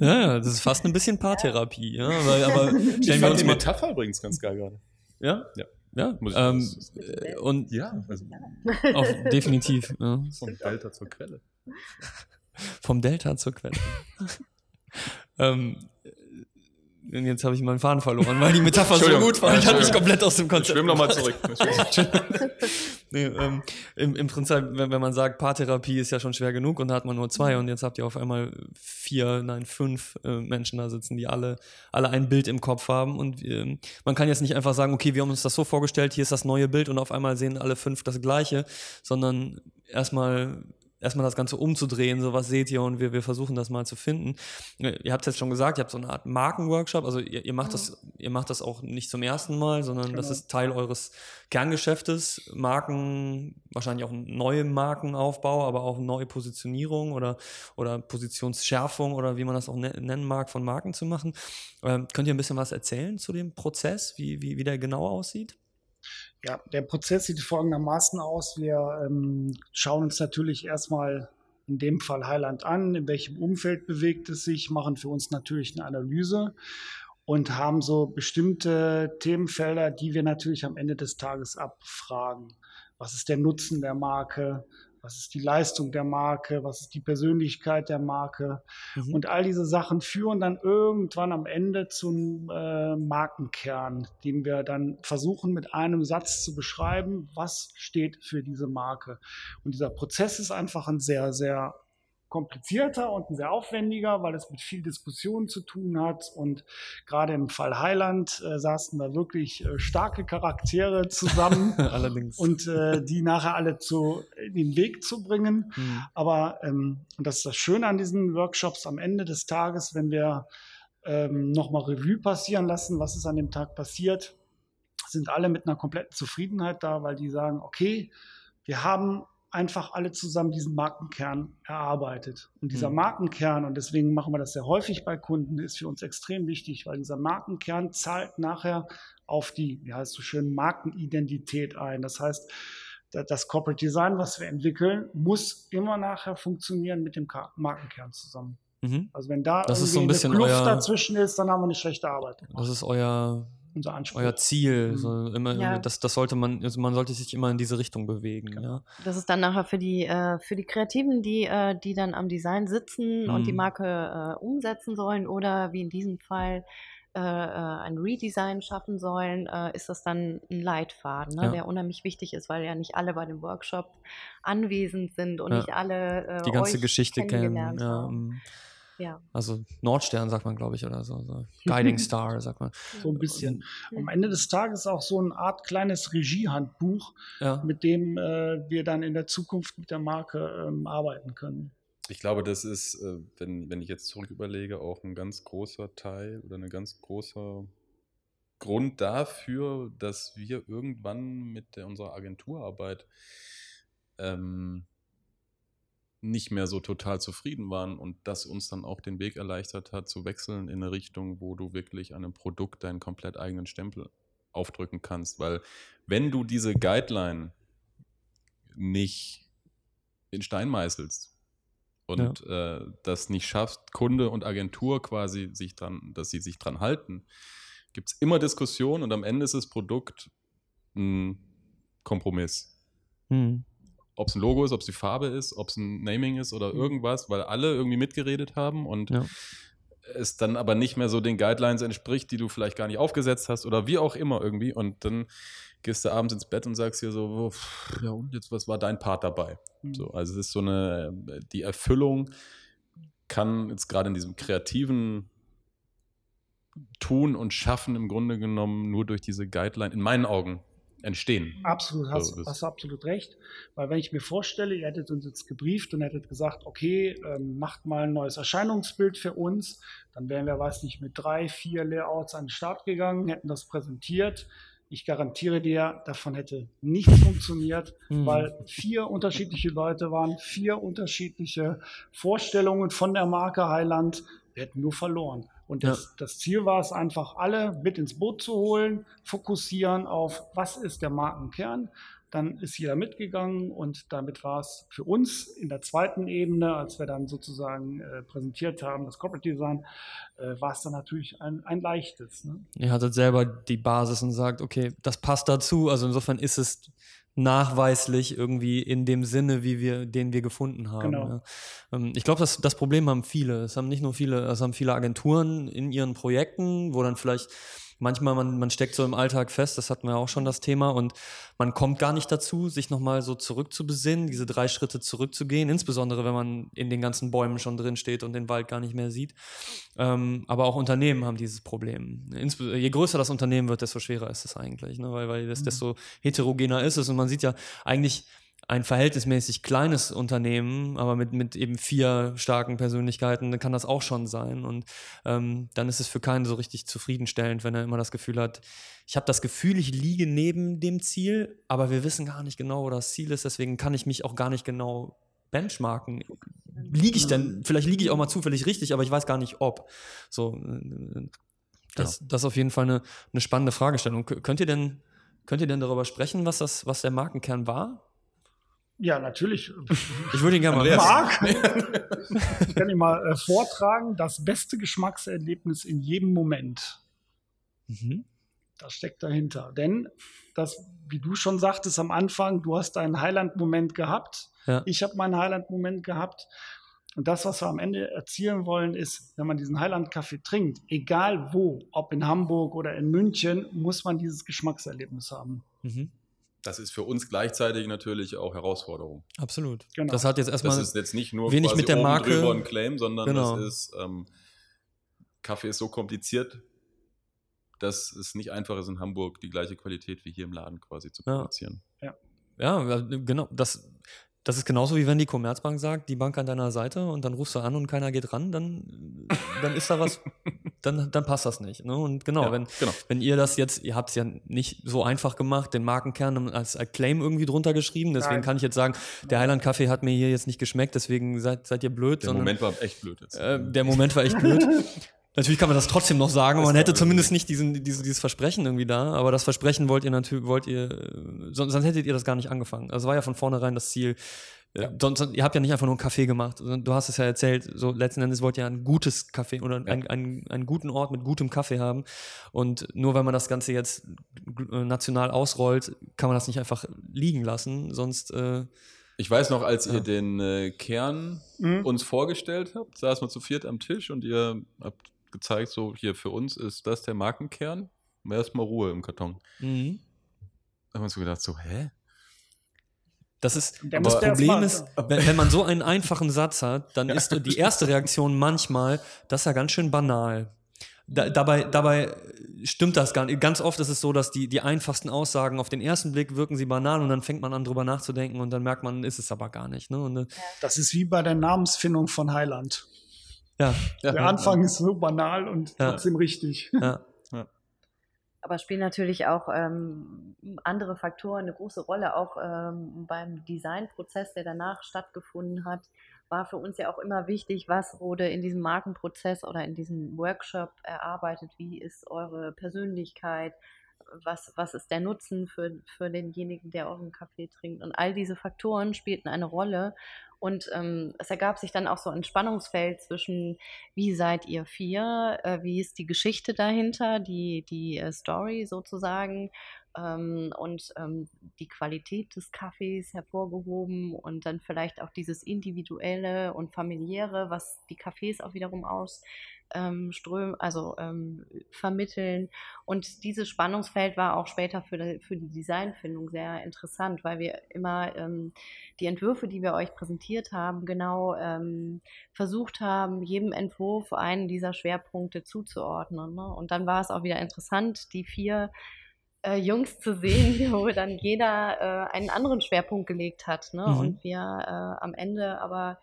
Ja, ja, das ist fast ein bisschen Paartherapie. Ja, weil, aber [LAUGHS] Ich stellen wir fand uns die mal. Metapher übrigens ganz geil gerade. Ja? Ja. Ja, Muss ich ähm, sagen, äh, und Ja, also auf, definitiv. Ja. vom Delta zur Quelle. Vom Delta zur Quelle. [LAUGHS] ähm, und jetzt habe ich meinen Faden verloren, weil die Metapher so gut war. Ich hatte mich komplett aus dem Konzept. Schwimm nochmal zurück. [LAUGHS] Nee, ähm, im, Im Prinzip, wenn, wenn man sagt, Paartherapie ist ja schon schwer genug und da hat man nur zwei und jetzt habt ihr auf einmal vier, nein, fünf äh, Menschen da sitzen, die alle, alle ein Bild im Kopf haben und ähm, man kann jetzt nicht einfach sagen, okay, wir haben uns das so vorgestellt, hier ist das neue Bild und auf einmal sehen alle fünf das gleiche, sondern erstmal erstmal das Ganze umzudrehen, so was seht ihr und wir, wir versuchen das mal zu finden. Äh, ihr habt es jetzt schon gesagt, ihr habt so eine Art Markenworkshop, also ihr, ihr macht das, ihr macht das auch nicht zum ersten Mal, sondern genau. das ist Teil eures Kerngeschäftes, Marken, wahrscheinlich auch neue Markenaufbau, aber auch neue Positionierung oder, oder Positionsschärfung oder wie man das auch ne-, nennen mag, von Marken zu machen. Ähm, könnt ihr ein bisschen was erzählen zu dem Prozess, wie, wie, wie der genau aussieht? Ja, der Prozess sieht folgendermaßen aus. Wir ähm, schauen uns natürlich erstmal in dem Fall Heiland an, in welchem Umfeld bewegt es sich, machen für uns natürlich eine Analyse und haben so bestimmte Themenfelder, die wir natürlich am Ende des Tages abfragen. Was ist der Nutzen der Marke? Was ist die Leistung der Marke, was ist die Persönlichkeit der Marke. Mhm. Und all diese Sachen führen dann irgendwann am Ende zum äh, Markenkern, den wir dann versuchen mit einem Satz zu beschreiben, was steht für diese Marke. Und dieser Prozess ist einfach ein sehr, sehr komplizierter und ein sehr aufwendiger, weil es mit viel Diskussion zu tun hat. Und gerade im Fall Heiland äh, saßen da wirklich äh, starke Charaktere zusammen. [LAUGHS] Allerdings. Und äh, die nachher alle zu, in den Weg zu bringen. Mhm. Aber, ähm, und das ist das Schöne an diesen Workshops am Ende des Tages, wenn wir ähm, nochmal Revue passieren lassen, was ist an dem Tag passiert, sind alle mit einer kompletten Zufriedenheit da, weil die sagen, okay, wir haben einfach alle zusammen diesen Markenkern erarbeitet. Und dieser mhm. Markenkern, und deswegen machen wir das sehr häufig bei Kunden, ist für uns extrem wichtig, weil dieser Markenkern zahlt nachher auf die, wie heißt so schön, Markenidentität ein. Das heißt, das Corporate Design, was wir entwickeln, muss immer nachher funktionieren mit dem Markenkern zusammen. Mhm. Also wenn da das irgendwie so ein eine Kluft euer, dazwischen ist, dann haben wir eine schlechte Arbeit. Gemacht. Das ist euer unser Anspruch. Euer Ziel. Mhm. So immer, ja. das, das sollte man, also man sollte sich immer in diese Richtung bewegen. Genau. Ja. Das ist dann nachher für die, äh, für die Kreativen, die, äh, die dann am Design sitzen mhm. und die mhm. Marke äh, umsetzen sollen oder wie in diesem Fall äh, äh, ein Redesign schaffen sollen, äh, ist das dann ein Leitfaden, ne, ja. der unheimlich wichtig ist, weil ja nicht alle bei dem Workshop anwesend sind und nicht alle die ganze Geschichte kennen. Ja, haben. Mhm. Ja. Also Nordstern sagt man, glaube ich, oder so. so. [LAUGHS] Guiding Star sagt man. So ein bisschen. Am Ende des Tages auch so eine Art kleines Regiehandbuch, ja. mit dem äh, wir dann in der Zukunft mit der Marke ähm, arbeiten können. Ich glaube, das ist, äh, wenn, wenn ich jetzt zurück überlege, auch ein ganz großer Teil oder ein ganz großer Grund dafür, dass wir irgendwann mit der, unserer Agenturarbeit ähm, nicht mehr so total zufrieden waren und das uns dann auch den Weg erleichtert hat, zu wechseln in eine Richtung, wo du wirklich einem Produkt deinen komplett eigenen Stempel aufdrücken kannst. Weil wenn du diese Guideline nicht in Stein meißelst und ja. äh, das nicht schaffst, Kunde und Agentur quasi sich dran, dass sie sich dran halten, gibt es immer Diskussionen und am Ende ist das Produkt ein Kompromiss. Hm ob es ein Logo ist, ob es die Farbe ist, ob es ein Naming ist oder mhm. irgendwas, weil alle irgendwie mitgeredet haben und ja. es dann aber nicht mehr so den Guidelines entspricht, die du vielleicht gar nicht aufgesetzt hast oder wie auch immer irgendwie. Und dann gehst du abends ins Bett und sagst dir so, ja, und jetzt, was war dein Part dabei? Mhm. So, also es ist so eine, die Erfüllung kann jetzt gerade in diesem kreativen Tun und Schaffen im Grunde genommen nur durch diese Guideline, in meinen Augen, entstehen. Absolut, hast, so, hast, du absolut recht. Weil wenn ich mir vorstelle, ihr hättet uns jetzt gebrieft und hättet gesagt, okay, ähm, macht mal ein neues Erscheinungsbild für uns, dann wären wir, weiß nicht, mit drei, vier Layouts an den Start gegangen, hätten das präsentiert. Ich garantiere dir, davon hätte nichts funktioniert, mhm. weil vier unterschiedliche Leute waren, vier unterschiedliche Vorstellungen von der Marke Highland. Wir hätten nur verloren. Und das, ja. das, Ziel war es einfach, alle mit ins Boot zu holen, fokussieren auf, was ist der Markenkern. Dann ist jeder mitgegangen und damit war es für uns in der zweiten Ebene, als wir dann sozusagen äh, präsentiert haben, das Corporate Design, äh, war es dann natürlich ein, ein leichtes. Ne? Ihr hattet selber die Basis und sagt, okay, das passt dazu. Also insofern ist es nachweislich irgendwie in dem Sinne, wie wir, den wir gefunden haben. Genau. Ja. Ähm, ich glaube, das, das Problem haben viele. Es haben nicht nur viele, es haben viele Agenturen in ihren Projekten, wo dann vielleicht manchmal, man, man steckt so im Alltag fest, das hatten wir auch schon das Thema, und man kommt gar nicht dazu, sich nochmal so zurückzubesinnen, diese drei Schritte zurückzugehen, insbesondere wenn man in den ganzen Bäumen schon drin steht und den Wald gar nicht mehr sieht. Ähm, aber auch Unternehmen haben dieses Problem. Insb je größer das Unternehmen wird, desto schwerer ist es eigentlich, ne? weil, weil das, mhm. desto heterogener ist es und man sieht ja eigentlich, ein verhältnismäßig kleines Unternehmen, aber mit, mit eben vier starken Persönlichkeiten, dann kann das auch schon sein. Und ähm, dann ist es für keinen so richtig zufriedenstellend, wenn er immer das Gefühl hat, ich habe das Gefühl, ich liege neben dem Ziel, aber wir wissen gar nicht genau, wo das Ziel ist, deswegen kann ich mich auch gar nicht genau benchmarken. Liege ich denn, vielleicht liege ich auch mal zufällig richtig, aber ich weiß gar nicht, ob. So, äh, das, das ist auf jeden Fall eine, eine spannende Fragestellung. Könnt ihr denn, könnt ihr denn darüber sprechen, was das, was der Markenkern war? Ja, natürlich. Ich würde ihn gerne mal Marc, [LAUGHS] ich kann ihn mal äh, vortragen. Das beste Geschmackserlebnis in jedem Moment. Mhm. Das steckt dahinter. Denn das, wie du schon sagtest am Anfang, du hast einen Highland-Moment gehabt. Ja. Ich habe meinen Highland-Moment gehabt. Und das, was wir am Ende erzielen wollen, ist, wenn man diesen Highland-Kaffee trinkt, egal wo, ob in Hamburg oder in München, muss man dieses Geschmackserlebnis haben. Mhm das ist für uns gleichzeitig natürlich auch Herausforderung. Absolut. Genau. Das hat jetzt erstmal. Das ist jetzt nicht nur wenig mit der Marke drüber ein Claim, sondern genau. das ist ähm, Kaffee ist so kompliziert, dass es nicht einfach ist, in Hamburg die gleiche Qualität wie hier im Laden quasi zu produzieren. Ja, ja. ja genau. Das, das ist genauso wie wenn die Commerzbank sagt, die Bank an deiner Seite und dann rufst du an und keiner geht ran, dann, dann ist da was, [LAUGHS] dann, dann passt das nicht. Ne? Und genau, ja, wenn, genau. wenn ihr das jetzt, ihr habt es ja nicht so einfach gemacht, den Markenkern als Claim irgendwie drunter geschrieben, deswegen Nein. kann ich jetzt sagen, der Highland Kaffee hat mir hier jetzt nicht geschmeckt, deswegen seid, seid ihr blöd. Der sondern, Moment war echt blöd jetzt. Äh, der Moment war echt blöd. [LAUGHS] Natürlich kann man das trotzdem noch sagen, man hätte zumindest nicht diesen, dieses, dieses Versprechen irgendwie da, aber das Versprechen wollt ihr natürlich, wollt ihr, sonst, sonst hättet ihr das gar nicht angefangen. Also war ja von vornherein das Ziel. Ja. Sonst, ihr habt ja nicht einfach nur einen Kaffee gemacht. Du hast es ja erzählt, so letzten Endes wollt ihr ein gutes Kaffee oder ja. einen, einen, einen guten Ort mit gutem Kaffee haben. Und nur wenn man das Ganze jetzt national ausrollt, kann man das nicht einfach liegen lassen, sonst. Äh, ich weiß noch, als ja. ihr den äh, Kern mhm. uns vorgestellt habt, saßen wir zu viert am Tisch und ihr habt gezeigt, so hier für uns ist das der Markenkern. Erstmal Ruhe im Karton. Mhm. Da haben wir uns so gedacht, so, hä? Das ist das Problem ist, wenn, wenn, man so einen einfachen Satz hat, dann ja. ist die erste Reaktion manchmal, das ist ja ganz schön banal. Da, dabei, dabei stimmt das gar nicht. Ganz oft ist es so, dass die, die einfachsten Aussagen auf den ersten Blick wirken sie banal und dann fängt man an drüber nachzudenken und dann merkt man, ist es aber gar nicht. Ne? Und, äh, das ist wie bei der Namensfindung von Heiland. Ja. Der ja, Anfang ja. ist so banal und trotzdem richtig. Ja. Aber spielen natürlich auch ähm, andere Faktoren eine große Rolle. Auch ähm, beim Designprozess, der danach stattgefunden hat, war für uns ja auch immer wichtig, was wurde in diesem Markenprozess oder in diesem Workshop erarbeitet. Wie ist eure Persönlichkeit? Was, was ist der Nutzen für, für denjenigen, der euren Kaffee trinkt? Und all diese Faktoren spielten eine Rolle. Und ähm, es ergab sich dann auch so ein Spannungsfeld zwischen, wie seid ihr vier, äh, wie ist die Geschichte dahinter, die, die äh, Story sozusagen ähm, und ähm, die Qualität des Kaffees hervorgehoben und dann vielleicht auch dieses Individuelle und Familiäre, was die Kaffees auch wiederum aus ähm, strömen, also ähm, vermitteln. Und dieses Spannungsfeld war auch später für die, für die Designfindung sehr interessant, weil wir immer ähm, die Entwürfe, die wir euch präsentiert haben, genau ähm, versucht haben, jedem Entwurf einen dieser Schwerpunkte zuzuordnen. Ne? Und dann war es auch wieder interessant, die vier äh, Jungs zu sehen, [LAUGHS] wo dann jeder äh, einen anderen Schwerpunkt gelegt hat. Ne? Mhm. Und wir äh, am Ende aber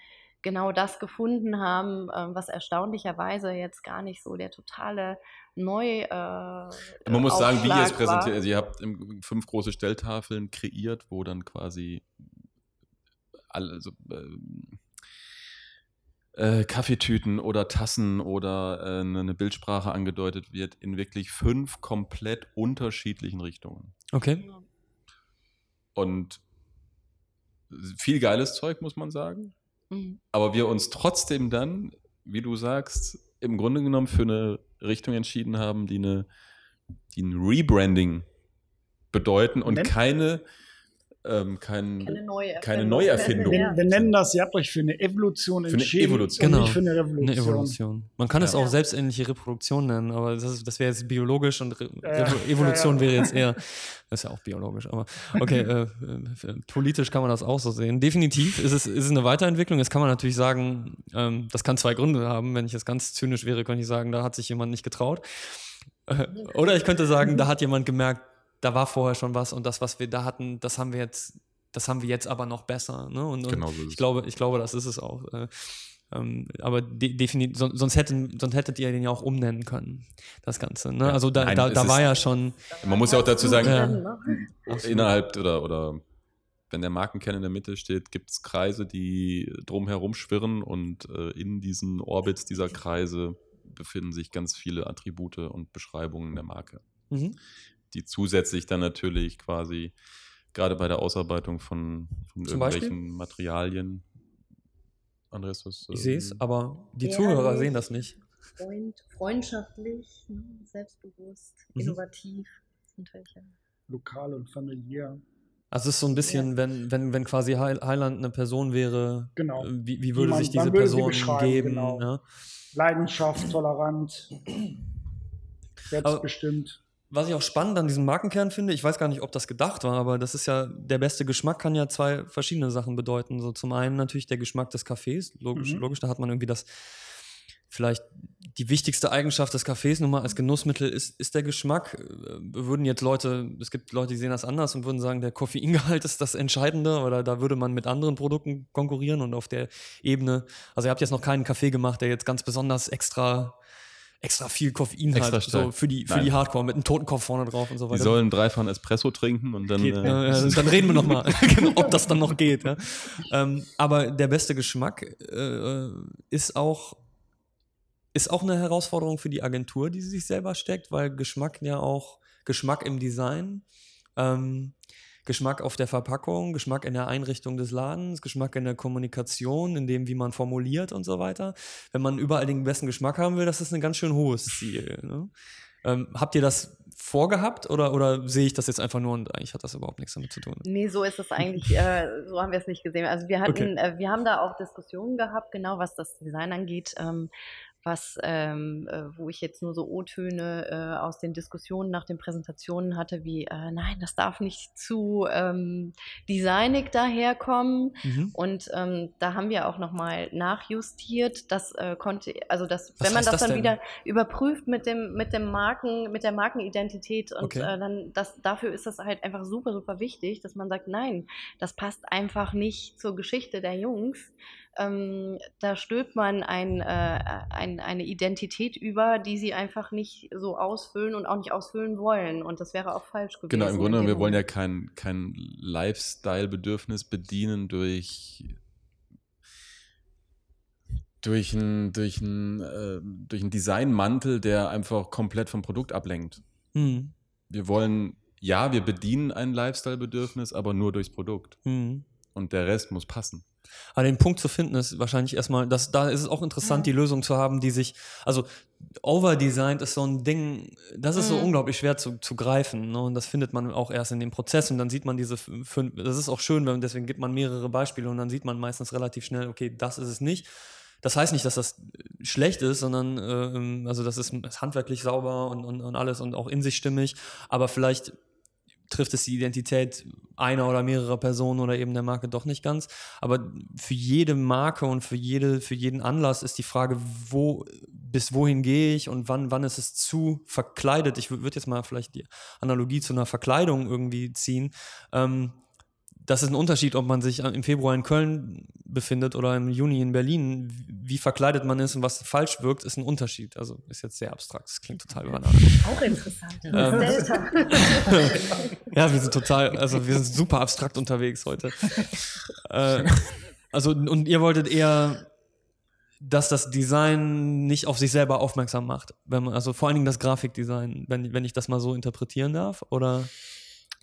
genau das gefunden haben, äh, was erstaunlicherweise jetzt gar nicht so der totale Neu. Äh, Man muss sagen, wie ihr es präsentiert. Also ihr habt fünf große Stelltafeln kreiert, wo dann quasi alle, also, äh, Kaffeetüten oder Tassen oder äh, eine Bildsprache angedeutet wird, in wirklich fünf komplett unterschiedlichen Richtungen. Okay. Und viel geiles Zeug, muss man sagen. Mhm. Aber wir uns trotzdem dann, wie du sagst, im Grunde genommen für eine Richtung entschieden haben, die, eine, die ein Rebranding bedeuten und keine ähm, kein, keine, Neuerfindung. Keine Neuerfindung. Wir, wir, nennen das, ihr habt euch für eine Evolution entschieden. Für eine Evolution. Genau. nicht für eine Revolution. Eine Evolution. Man kann ja. es auch selbstähnliche Reproduktion nennen, aber das, das wäre jetzt biologisch und Re ja. Evolution ja, wäre jetzt eher, [LAUGHS] das ist ja auch biologisch, aber okay, äh, äh, politisch kann man das auch so sehen. Definitiv ist es, ist es eine Weiterentwicklung. Jetzt kann man natürlich sagen, ähm, das kann zwei Gründe haben. Wenn ich jetzt ganz zynisch wäre, könnte ich sagen, da hat sich jemand nicht getraut. Äh, oder ich könnte sagen, da hat jemand gemerkt, da war vorher schon was und das, was wir da hatten, das haben wir jetzt, das haben wir jetzt aber noch besser. Ne? Und, und Genau so ist ich es. glaube, ich glaube, das ist es auch. Äh, ähm, aber de definitiv, son sonst, hätten, sonst hättet ihr den ja auch umnennen können, das Ganze. Ne? Ja, Also da, nein, da, da war ja schon. Man muss ja auch dazu sagen, Ja. Ne? innerhalb oder, oder wenn der Markenkern in der Mitte steht, gibt es Kreise, die drumherum schwirren und äh, in diesen Orbits dieser Kreise befinden sich ganz viele Attribute und Beschreibungen der Marke, Mhm. Die zusätzlich dann natürlich quasi gerade bei der Ausarbeitung von, von Zum Beispiel? irgendwelchen Materialien. Andreas, was? Ich sehe es, ähm, aber die Ja, Zuhörer nicht. sehen das nicht. Freund, freundschaftlich, ne, selbstbewusst, Mhm. innovativ. Ja- Lokal und familiär. Also es ist so ein bisschen, wenn, wenn, wenn quasi Heil- Heiland eine Person wäre, Genau. äh, wie, wie würde man- sich diese Person beschreiben, geben? genau. Ja? Leidenschaft, tolerant, selbstbestimmt. Was ich auch spannend an diesem Markenkern finde, ich weiß gar nicht, ob das gedacht war, aber das ist ja, der beste Geschmack kann ja zwei verschiedene Sachen bedeuten. So zum einen natürlich der Geschmack des Kaffees, logisch, Mhm. logisch, da hat man irgendwie das, vielleicht die wichtigste Eigenschaft des Kaffees nun mal als Genussmittel ist, ist der Geschmack. Äh, Würden jetzt Leute, es gibt Leute, die sehen das anders und würden sagen, der Koffeingehalt [LAUGHS] ist das Entscheidende oder da würde man mit anderen Produkten konkurrieren und auf der Ebene, also ihr habt jetzt noch keinen Kaffee gemacht, der jetzt ganz besonders extra extra viel Koffein Extra hat, so für die, für Nein. die Hardcore, mit einem Totenkopf vorne drauf und so Die weiter. sollen dreifachen Espresso trinken und dann. Geht, äh, ja, ja, dann reden wir nochmal, [LAUGHS] genau, ob das dann noch geht. Ja. Ähm, aber der beste Geschmack äh, ist auch ist auch eine Herausforderung für die Agentur, die sie sich selber steckt, weil Geschmack ja auch Geschmack im Design, ähm, Geschmack auf der Verpackung, Geschmack in der Einrichtung des Ladens, Geschmack in der Kommunikation, in dem, wie man formuliert und so weiter. Wenn man überall den besten Geschmack haben will, das ist ein ganz schön hohes Ziel. Ne? Ähm, habt ihr das vorgehabt oder, oder sehe ich das jetzt einfach nur und eigentlich hat das überhaupt nichts damit zu tun? Nee, so ist es eigentlich, äh, so haben wir es nicht gesehen. Also wir hatten, Okay. äh, wir haben da auch Diskussionen gehabt, genau was das Design angeht, ähm, was, ähm, äh, wo ich jetzt nur so O-Töne äh, aus den Diskussionen nach den Präsentationen hatte, wie, äh, nein, das darf nicht zu ähm, designig daherkommen. Mhm. Und ähm, da haben wir auch nochmal nachjustiert. Das äh, konnte, also das, Was wenn man das, dann denn? wieder überprüft mit dem, mit dem Marken, mit der Markenidentität und Okay. äh, dann das, dafür ist das halt einfach super, super wichtig, dass man sagt, nein, das passt einfach nicht zur Geschichte der Jungs. Ähm, da stülpt man ein, äh, ein, eine Identität über, die sie einfach nicht so ausfüllen und auch nicht ausfüllen wollen. Und das wäre auch falsch gewesen. Genau, im Grunde, wir wollen ja kein, kein Lifestyle-Bedürfnis bedienen durch, durch einen durch ein, äh, durch ein Designmantel, der einfach komplett vom Produkt ablenkt. Mhm. Wir wollen, ja, wir bedienen ein Lifestyle-Bedürfnis, aber nur durchs Produkt. Mhm. Und der Rest muss passen. Aber den Punkt zu finden ist wahrscheinlich erstmal, dass, da ist es auch interessant, die Lösung zu haben, die sich, also overdesigned ist so ein Ding, das ist so Mhm. unglaublich schwer zu, zu greifen. Ne? Und das findet man auch erst in dem Prozess und dann sieht man diese fünf, das ist auch schön, wenn, deswegen gibt man mehrere Beispiele und dann sieht man meistens relativ schnell, okay, das ist es nicht. Das heißt nicht, dass das schlecht ist, sondern ähm, also das ist, ist handwerklich sauber und, und, und alles und auch in sich stimmig, aber vielleicht trifft es die Identität einer oder mehrerer Personen oder eben der Marke doch nicht ganz. Aber für jede Marke und für, jede, für jeden Anlass ist die Frage, wo, bis wohin gehe ich und wann, wann ist es zu verkleidet. Ich würde jetzt mal vielleicht die Analogie zu einer Verkleidung irgendwie ziehen. Ähm, das ist ein Unterschied, ob man sich im Februar in Köln befindet oder im Juni in Berlin. Wie verkleidet man ist und was falsch wirkt, ist ein Unterschied. Also ist jetzt sehr abstrakt. Das klingt total übernahmt. Auch interessant. Ähm. [LAUGHS] Ja, wir sind total, also wir sind super abstrakt unterwegs heute. äh, also, und ihr wolltet eher, dass das Design nicht auf sich selber aufmerksam macht. Wenn man, also vor allen Dingen das Grafikdesign, wenn, wenn ich das mal so interpretieren darf, oder?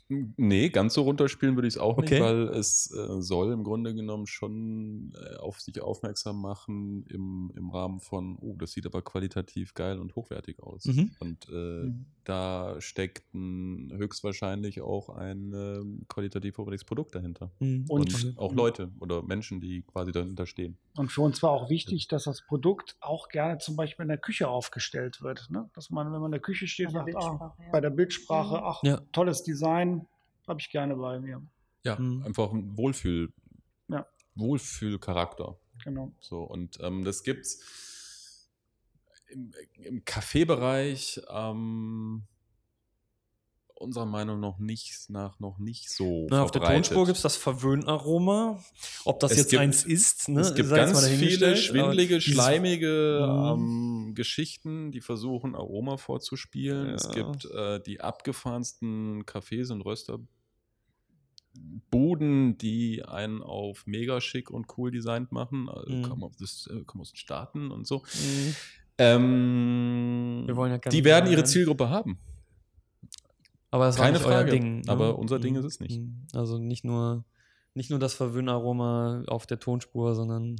Nee, ganz so runterspielen würde ich es auch Okay. nicht, weil es äh, soll im Grunde genommen schon äh, auf sich aufmerksam machen im, im Rahmen von, oh, das sieht aber qualitativ geil und hochwertig aus. Mhm. Und äh, Mhm. Da steckt ein, höchstwahrscheinlich auch ein ähm, qualitativ hochwertiges Produkt dahinter. Mhm. Und, Und- auch Leute oder Menschen, die quasi dahinter stehen. Und für uns war auch wichtig, dass das Produkt auch gerne zum Beispiel in der Küche aufgestellt wird. Ne? Dass man, wenn man in der Küche steht, Bei der sagt, ah, Bildsprache, ja. bei der Bildsprache, Mhm. ach, Ja. tolles Design, habe ich gerne bei mir. Ja, Mhm. einfach ein Wohlfühl, Ja. Wohlfühlcharakter. Genau. So, und ähm, das gibt's im, im Kaffeebereich ähm, unserer Meinung noch nicht, nach noch nicht so Na, auf der. Tonspur gibt es das Verwöhnaroma. Ob das Es jetzt gibt- eins ist, ne? es gibt sei ganz viele schwindelige, dieses- schleimige Mhm. ähm, Geschichten, die versuchen, Aroma vorzuspielen. Es Ja. gibt äh, die abgefahrensten Cafés und Rösterbuden, die einen auf mega schick und cool designt machen. Äh, Mhm. kommen, aus, äh, kommen aus den Staaten und so. Mhm. Ähm, Wir wollen ja die werden ihre Zielgruppe haben. Aber das war Keine euer Frage, Ding. ne? aber unser Ding ist es nicht. Mhm. Also nicht nur, nicht nur das Verwöhnaroma auf der Tonspur, sondern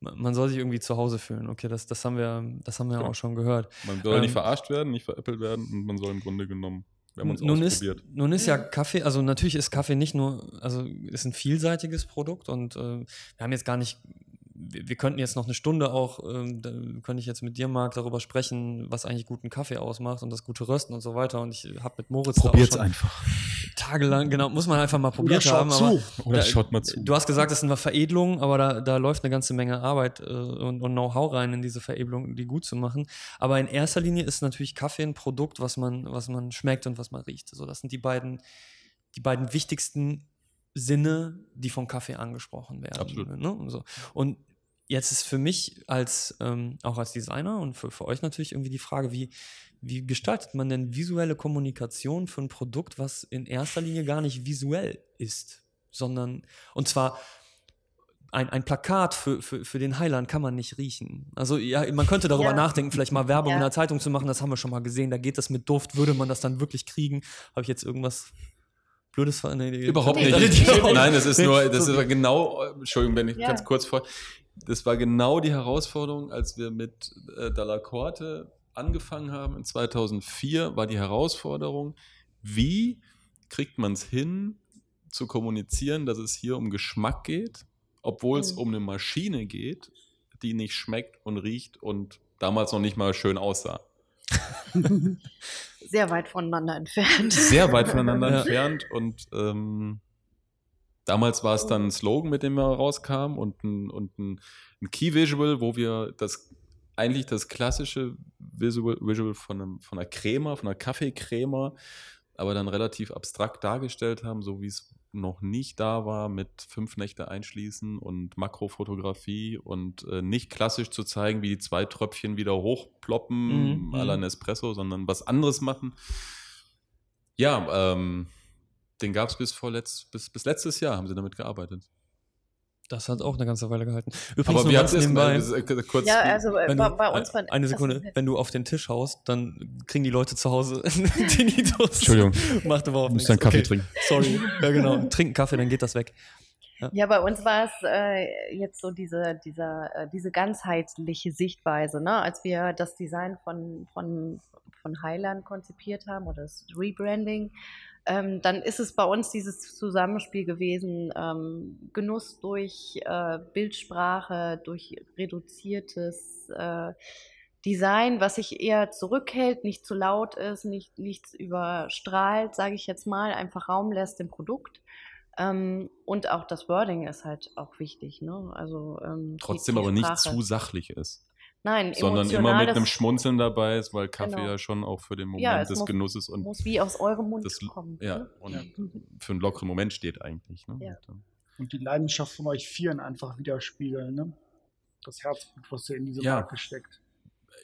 ma- man soll sich irgendwie zu Hause fühlen. Okay, das, das haben wir, das haben wir Genau. auch schon gehört. Man soll Ähm, nicht verarscht werden, nicht veräppelt werden und man soll im Grunde genommen, wir haben uns nun ist, ausprobiert. nun ist ja Kaffee, also natürlich ist Kaffee nicht nur, also ist ein vielseitiges Produkt und äh, wir haben jetzt gar nicht, wir, könnten jetzt noch eine Stunde auch, ähm, da könnte ich jetzt mit dir, Marc, darüber sprechen, was eigentlich guten Kaffee ausmacht und das gute Rösten und so weiter. Und ich habe mit Moritz da auch schon einfach. tagelang, genau, muss man einfach mal Oder probiert schaut haben. zu. Oder da- schaut mal zu. Du hast gesagt, das ist eine Veredelung, aber da, da läuft eine ganze Menge Arbeit äh, und, und Know-how rein in diese Veredelung, die gut zu machen. Aber in erster Linie ist natürlich Kaffee ein Produkt, was man, was man schmeckt und was man riecht. So, das sind die beiden, die beiden wichtigsten Sinne, die vom Kaffee angesprochen werden. Absolut. Ne? Und, so. und jetzt ist für mich als ähm, auch als Designer und für, für euch natürlich irgendwie die Frage, wie, wie gestaltet man denn visuelle Kommunikation für ein Produkt, was in erster Linie gar nicht visuell ist, sondern und zwar ein, ein Plakat für, für, für den Heiland kann man nicht riechen. Also ja, man könnte darüber Ja. nachdenken, vielleicht mal Werbung Ja. in der Zeitung zu machen, das haben wir schon mal gesehen, da geht das mit Duft, würde man das dann wirklich kriegen? Habe ich jetzt irgendwas Blödes nee, Überhaupt nicht. [LAUGHS] Nein, das ist nur, das ist genau, äh, Entschuldigung, wenn ich Ja. ganz kurz vor. Das war genau die Herausforderung, als wir mit äh, Dalla Corte angefangen haben in 2004, war die Herausforderung, wie kriegt man es hin, zu kommunizieren, dass es hier um Geschmack geht, obwohl es Mhm. um eine Maschine geht, die nicht schmeckt und riecht und damals noch nicht mal schön aussah. [LAUGHS] Sehr weit voneinander entfernt. sehr weit voneinander [LAUGHS] entfernt und ähm, damals war es dann ein Slogan, mit dem wir rauskamen und ein, und ein, ein Key Visual, wo wir das eigentlich das klassische Visual, Visual von, einem, von einer Crema, von einer Kaffeecrema, aber dann relativ abstrakt dargestellt haben, so wie es noch nicht da war, mit fünf Nächte einschließen und Makrofotografie und äh, nicht klassisch zu zeigen, wie die zwei Tröpfchen wieder hochploppen, Mhm, à la mhm. Nespresso, sondern was anderes machen. Ja, ähm, den gab es bis, vorletz, bis, bis letztes Jahr, haben sie damit gearbeitet. Das hat auch eine ganze Weile gehalten. Übrigens Aber wir ganz hatten es nebenbei. äh, kurz. Ja, also äh, wenn bei, du, bei uns äh, war eine Sekunde, Also, wenn du auf den Tisch haust, dann kriegen die Leute zu Hause [LAUGHS] Tinnitus. Entschuldigung. Macht überhaupt Du nichts. musst einen Kaffee okay. trinken. Sorry. Ja, genau. Trinken Kaffee, dann geht das weg. Ja, bei uns war es äh, jetzt so diese, dieser, äh, diese ganzheitliche Sichtweise, ne? als wir das Design von, von, von Highland konzipiert haben oder das Rebranding. Ähm, dann ist es bei uns dieses Zusammenspiel gewesen, ähm, Genuss durch äh, Bildsprache, durch reduziertes äh, Design, was sich eher zurückhält, nicht zu laut ist, nicht, nichts überstrahlt, sage ich jetzt mal, einfach Raum lässt dem Produkt. Ähm, und auch das Wording ist halt auch wichtig, ne? Also ähm, Trotzdem aber nicht zu sachlich ist. Nein, sondern immer mit einem Schmunzeln dabei ist, weil Kaffee Genau. ja schon auch für den Moment Ja, es des muss- Genusses und muss wie aus eurem Mund das, kommen. ja, ne? und Ja. für einen lockeren Moment steht eigentlich. Ne? Ja. Und, ähm, Und die Leidenschaft von euch Vieren einfach widerspiegeln, ne? Das Herzblut, was ihr in diese Ja. Marke steckt.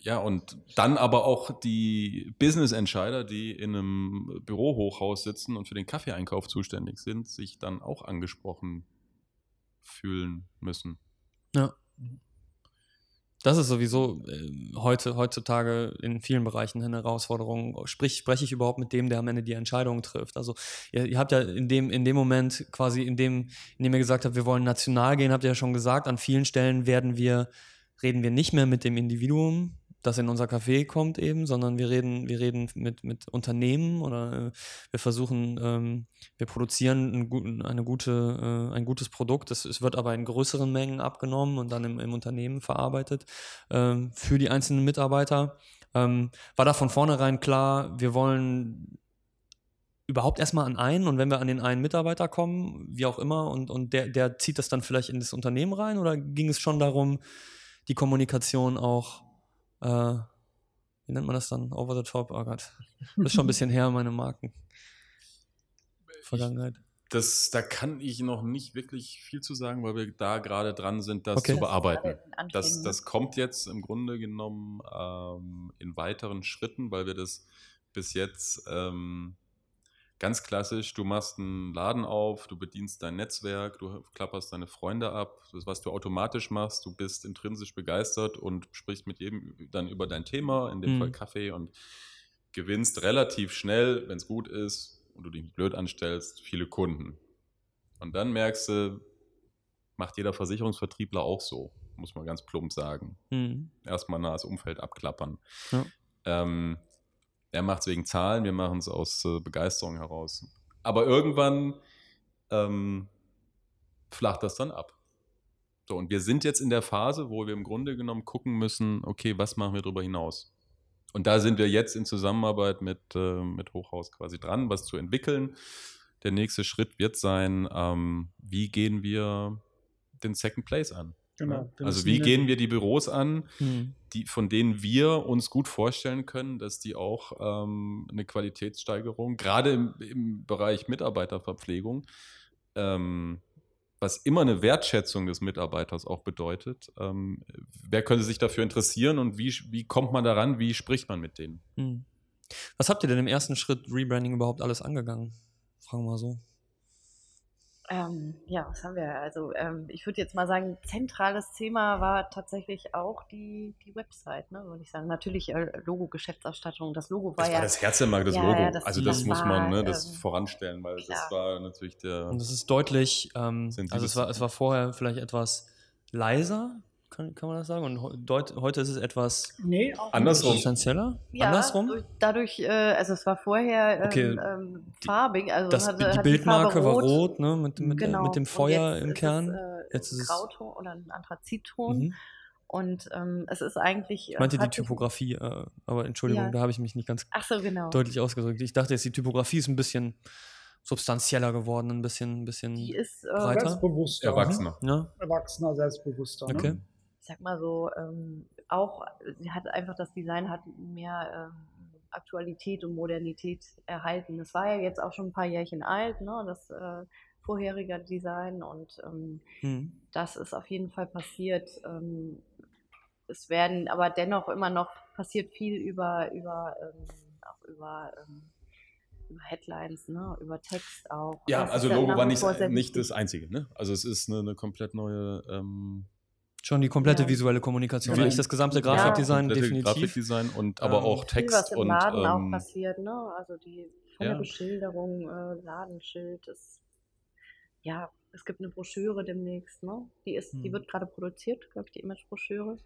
Ja, und dann aber auch die Business-Entscheider, die in einem Bürohochhaus sitzen und für den Kaffeeeinkauf zuständig sind, sich dann auch angesprochen fühlen müssen. Ja. Das ist sowieso äh, heute, heutzutage in vielen Bereichen eine Herausforderung. Sprich, spreche ich überhaupt mit dem, der am Ende die Entscheidung trifft? Also, ihr, ihr habt ja in dem, in dem Moment quasi, in dem, in dem ihr gesagt habt, wir wollen national gehen, habt ihr ja schon gesagt, an vielen Stellen werden wir, reden wir nicht mehr mit dem Individuum, das in unser Café kommt eben, sondern wir reden, wir reden mit, mit Unternehmen oder äh, wir versuchen, ähm, wir produzieren einen eine gute, äh, ein gutes Produkt. Es, es wird aber in größeren Mengen abgenommen und dann im, im Unternehmen verarbeitet ähm, für die einzelnen Mitarbeiter. Ähm, war da von vornherein klar, wir wollen überhaupt erstmal an einen und wenn wir an den einen Mitarbeiter kommen, wie auch immer, und, und der, der zieht das dann vielleicht in das Unternehmen rein oder ging es schon darum, die Kommunikation auch äh, wie nennt man das dann? Over the top? Oh Gott. Das ist schon ein bisschen her, meine Marken. Vergangenheit? Das, da kann ich noch nicht wirklich viel zu sagen, weil wir da gerade dran sind, das Okay. zu bearbeiten. Das anstrengend, das kommt jetzt im Grunde genommen ähm, in weiteren Schritten, weil wir das bis jetzt ähm, ganz klassisch, du machst einen Laden auf, du bedienst dein Netzwerk, du klapperst deine Freunde ab, das, was du automatisch machst, du bist intrinsisch begeistert und sprichst mit jedem dann über dein Thema, in dem Mhm. Fall Kaffee und gewinnst relativ schnell, wenn es gut ist und du dich nicht blöd anstellst, viele Kunden. Und dann merkst du, macht jeder Versicherungsvertriebler auch so, muss man ganz plump sagen. Hm. Erstmal nah das Umfeld abklappern. Ja. Ähm, er macht es wegen Zahlen, wir machen es aus äh, Begeisterung heraus. Aber irgendwann ähm, flacht das dann ab. So, und wir sind jetzt in der Phase, wo wir im Grunde genommen gucken müssen, okay, was machen wir darüber hinaus? Und da sind wir jetzt in Zusammenarbeit mit, äh, mit Hochhaus quasi dran, was zu entwickeln. Der nächste Schritt wird sein, ähm, wie gehen wir den Second Place an? Genau. Also wie gehen wir die Büros an, Hm. die, von denen wir uns gut vorstellen können, dass die auch ähm, eine Qualitätssteigerung, gerade im, im Bereich Mitarbeiterverpflegung, ähm, was immer eine Wertschätzung des Mitarbeiters auch bedeutet, ähm, wer könnte sich dafür interessieren und wie, wie kommt man daran, wie spricht man mit denen? Hm. Was habt ihr denn im ersten Schritt Rebranding überhaupt alles angegangen? Fragen wir mal so. Ähm, ja, was haben wir? Also ähm, ich würde jetzt mal sagen, zentrales Thema war tatsächlich auch die, die Website, ne, würde ich sagen. Natürlich äh, Logo, Geschäftsausstattung. Das Logo war Das ja. war das Herzmark, das Ja, Logo. ja, das- also das, das muss war, man ne, das ähm, voranstellen, weil das klar. war natürlich der... Und es ist deutlich, ähm, also es war, es war vorher vielleicht etwas leiser, kann, kann man das sagen? Und deut, heute ist es etwas Nee, Andersrum. substanzieller? Ja, Andersrum? Durch, dadurch, äh, also es war vorher ähm, Okay, ähm, die- farbig, also Das, hatte, die hat Bildmarke Farbe war rot, ne? Mit, mit, Genau. mit dem Feuer jetzt im ist Kern. Es, äh, Jetzt ist es- Grauton oder ein Anthrazitton. Mhm. Und ähm, es ist eigentlich. Ich meinte die Typografie, äh, aber Entschuldigung, Ja. da habe ich mich nicht ganz Ach so, genau. deutlich ausgedrückt. Ich dachte jetzt, die Typografie ist ein bisschen substanzieller geworden, ein bisschen, ein bisschen Die ist, äh, breiter. Selbstbewusster. Erwachsener. Ja, Erwachsener, selbstbewusster. okay. Ne? Sag mal so, ähm, auch, sie hat einfach das Design hat mehr ähm, Aktualität und Modernität erhalten. Es war ja jetzt auch schon ein paar Jährchen alt, ne, das äh, vorherige Design und ähm, Hm. das ist auf jeden Fall passiert. Ähm, es werden aber dennoch immer noch passiert viel über, über, ähm, auch über, ähm, über Headlines, ne, über Text auch. Ja, Das also Logo war nicht, nicht das Einzige. Ne? Also es ist eine, eine komplett neue ähm, Schon die komplette Ja. visuelle Kommunikation. Eigentlich das gesamte Ja. Grafikdesign komplette definitiv. Grafikdesign und aber Ähm, auch viel, Text was im und Laden auch ähm, passiert, ne? Also die von ja. der Beschilderung, äh, Ladenschild, das, ja, es gibt eine Broschüre demnächst, ne? Die ist, die Hm. wird gerade produziert, glaube ich, die Image-Broschüre.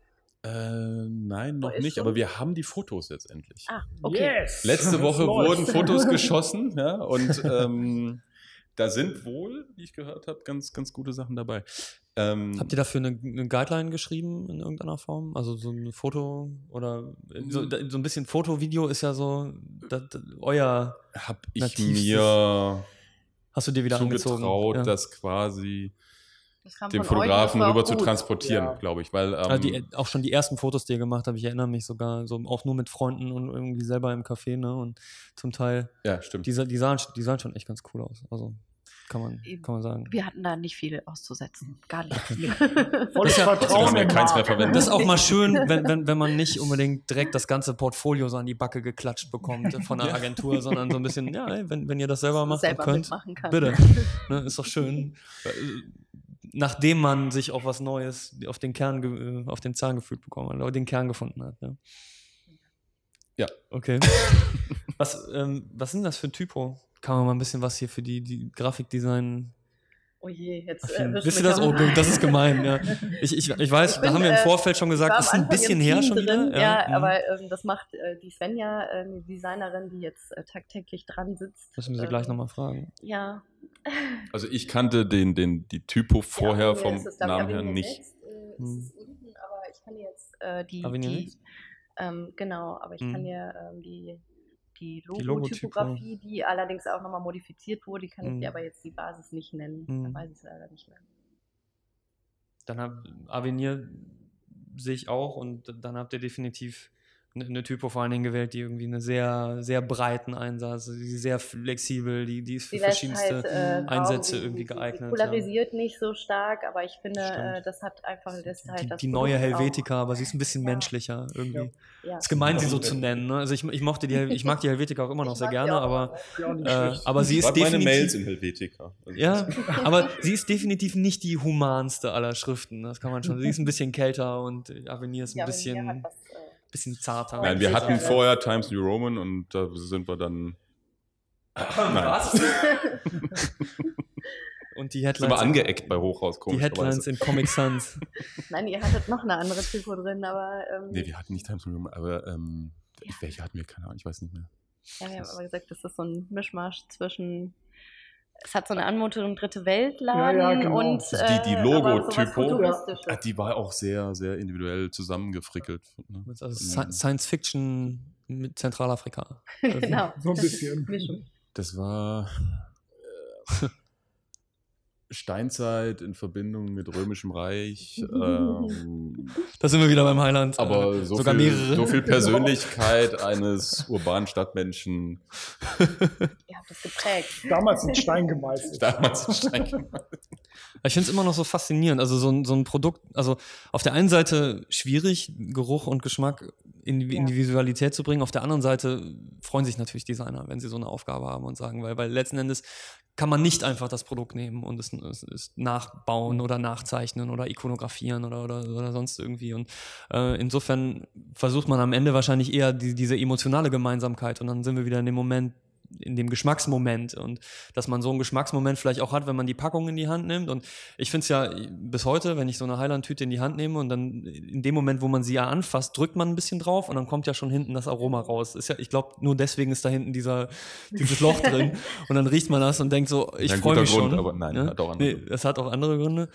äh, nein, noch nicht, schon? aber wir haben die Fotos jetzt endlich. Ah, okay. Yes. Letzte Woche wurden Fotos [LAUGHS] geschossen, ja, und ähm, da sind wohl, wie ich gehört habe, ganz, ganz gute Sachen dabei. Ähm, Habt ihr dafür eine, eine Guideline geschrieben in irgendeiner Form? Also so ein Foto oder so, so ein bisschen Foto-Video ist ja so das, das, euer. hab ich mir Hast du dir wieder angezogen? zugetraut, Ja. das quasi Das dem Fotografen rüber zu gut. transportieren, Ja. glaube ich, weil ähm, Also die, auch schon die ersten Fotos, die ihr gemacht habt, ich erinnere mich sogar, so auch nur mit Freunden und irgendwie selber im Café, ne? Und zum Teil, ja, stimmt. die, die, sahen, die sahen schon echt ganz cool aus. Also kann man, kann man sagen. Wir hatten da nicht viel auszusetzen. Gar nicht. [LAUGHS] Volles ja- Vertrauen ja keins mehr Markt. verwendet. Das ist auch mal schön, [LAUGHS] wenn, wenn, wenn man nicht unbedingt direkt das ganze Portfolio so an die Backe geklatscht bekommt [LAUGHS] von Ja. Agentur, sondern so ein bisschen, ja, ey, wenn, wenn ihr das selber macht selber könnt, bitte. Ne, ist doch schön. Äh, Nachdem man sich auf was Neues, auf den Kern, äh, auf den Zahn gefühlt bekommen hat, oder den Kern gefunden hat. Ja. Ja. Okay. was, ähm, was sind das für ein Typo? Kann man mal ein bisschen was hier für die, die Grafikdesign Oh je, jetzt. erwischt Wisst ihr das? Oh, das ist gemein, ja. Ich, ich, ich weiß, Ich da bin, haben wir im äh, Vorfeld schon gesagt, war ist ein bisschen her schon drin, wieder. Ja, mhm. aber ähm, das macht äh, die Svenja, äh, eine Designerin, die jetzt äh, tagtäglich dran sitzt. Müssen wir sie ähm, gleich nochmal fragen. Ja. [LAUGHS] Also ich kannte den, den, die Typo vorher Ja, vom es, Namen her nicht. Next, äh, Hm. unten, aber ich kann dir jetzt äh, die, Avenir die ähm, genau, aber ich kann Hm. dir ähm, die die Logotypo. Logotypografie, die allerdings auch nochmal modifiziert wurde, die kann ich Hm. dir aber jetzt die Basis nicht nennen. Hm. Da weiß ich es leider nicht mehr. Dann hab, Avenir sehe ich auch und dann habt ihr definitiv eine, eine Typo vor allen Dingen gewählt, die irgendwie einen sehr, sehr breiten Einsatz, die ist sehr flexibel, die, die ist für Die verschiedenste halt, äh, Einsätze die- irgendwie geeignet. polarisiert nicht so stark, aber ich finde, Stimmt. äh, das hat einfach das halt Die, das die neue Produkt auch- Helvetica, aber sie ist ein bisschen Ja. menschlicher irgendwie. Ja. Ist gemein, sie so zu nennen. Ne? Also ich, ich mochte die, ich mag die Helvetica auch immer noch sehr gerne, aber, Ja, äh, aber sie ist Schreib meine definitiv. Mails in Helvetica. Also Ja, [LAUGHS] [LAUGHS] aber sie ist definitiv nicht die humanste aller Schriften. Das kann man schon. Sie ist ein bisschen kälter und Avenir ist ein Ja, bisschen, Was, bisschen zarter. Nein, wir hatten vorher Times New Roman und da sind wir dann. [LAUGHS] Nein, [LAUGHS] Und die sind wir Headlines, angeeckt bei Hochhaus, die Headlines in Comic Sans. [LAUGHS] Nein, ihr hattet noch eine andere Typo drin, aber ähm, Nee, wir hatten nicht Times New Roman, aber ähm, welche hatten wir? Keine Ahnung, ich weiß nicht mehr. ja, wir haben aber gesagt, das ist so ein Mischmasch zwischen es hat so eine Anmutung dritte Weltladen Ja, ja, genau. und Also die- die äh, Logotypo. Futuristisches. Ah, die war auch sehr, sehr individuell zusammengefrickelt. Ne? Also Sci- Science Fiction mit Zentralafrika. [LAUGHS] genau. So ein bisschen. Mischung. Das war äh, Steinzeit in Verbindung mit Römischem Reich. [LAUGHS] ähm, Da sind wir wieder beim Highland. aber Äh, so, sogar viel, mehrere. so viel [LAUGHS] Persönlichkeit eines urbanen Stadtmenschen [LAUGHS] Ihr habt das geprägt. Damals in Stein gemeißelt. damals in Stein gemacht. Ich finde es immer noch so faszinierend. Also so ein, so ein Produkt, also auf der einen Seite schwierig, Geruch und Geschmack in, die- in die Visualität zu bringen. Auf der anderen Seite freuen sich natürlich Designer, wenn sie so eine Aufgabe haben und sagen, weil, weil letzten Endes kann man nicht einfach das Produkt nehmen und es, es, es nachbauen oder nachzeichnen oder ikonografieren oder, oder, oder sonst irgendwie. Und äh, insofern versucht man am Ende wahrscheinlich eher die, diese emotionale Gemeinsamkeit und dann sind wir wieder in dem Moment, in dem Geschmacksmoment und dass man so einen Geschmacksmoment vielleicht auch hat, wenn man die Packung in die Hand nimmt. Und ich finde es ja bis heute, wenn ich so eine Highland-Tüte in die Hand nehme und dann in dem Moment, wo man sie ja anfasst, drückt man ein bisschen drauf und dann kommt ja schon hinten das Aroma raus. Ist ja, ich glaube, nur deswegen ist da hinten dieser, dieses Loch drin. [LAUGHS] Und dann riecht man das und denkt so, ich freue mich Grund, schon. aber nein, ne? hat auch andere nee. Es hat auch andere Gründe.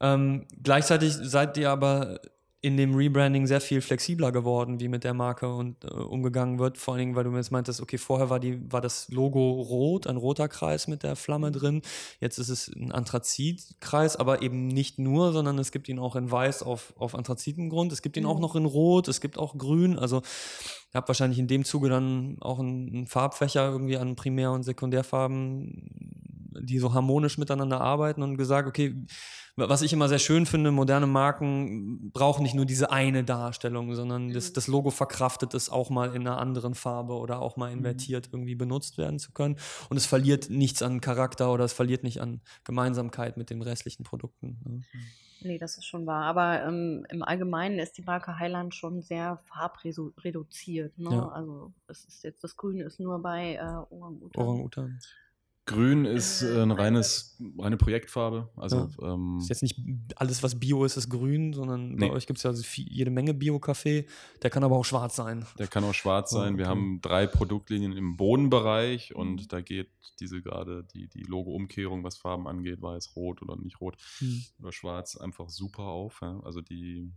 Ähm, gleichzeitig seid ihr aber in dem Rebranding sehr viel flexibler geworden, wie mit der Marke und äh, umgegangen wird. Vor allen Dingen, weil du mir jetzt meintest, okay, vorher war, die, war das Logo rot, ein roter Kreis mit der Flamme drin. Jetzt ist es ein Anthrazitkreis, aber eben nicht nur, sondern es gibt ihn auch in weiß auf, auf Anthrazitengrund. Es gibt ihn auch Mhm. noch in rot, es gibt auch grün. Also ihr habt wahrscheinlich in dem Zuge dann auch einen, einen Farbfächer irgendwie an Primär- und Sekundärfarben, die so harmonisch miteinander arbeiten und gesagt, okay, was ich immer sehr schön finde, moderne Marken brauchen nicht nur diese eine Darstellung, sondern das, das Logo verkraftet es auch mal in einer anderen Farbe oder auch mal invertiert irgendwie benutzt werden zu können. Und es verliert nichts an Charakter oder es verliert nicht an Gemeinsamkeit mit den restlichen Produkten. Ne? Nee, das ist schon wahr. Aber ähm, im Allgemeinen ist die Marke Highland schon sehr farbreduziert. Ne? Ja. Also es ist jetzt das Grüne ist nur bei äh, Orang-Utan. Orang-Utan. Grün ist äh, ein reines, reine Projektfarbe. Also ähm, Ist jetzt nicht alles, was Bio ist, ist grün, sondern bei Nee. euch gibt es ja viel, jede Menge Bio-Kaffee. Der kann aber auch schwarz sein. Der kann auch schwarz sein. Wir okay. haben drei Produktlinien im Bodenbereich und da geht diese gerade die, die Logo-Umkehrung, was Farben angeht, weiß, rot oder nicht rot Hm. oder schwarz, einfach super auf. Ja? Also die,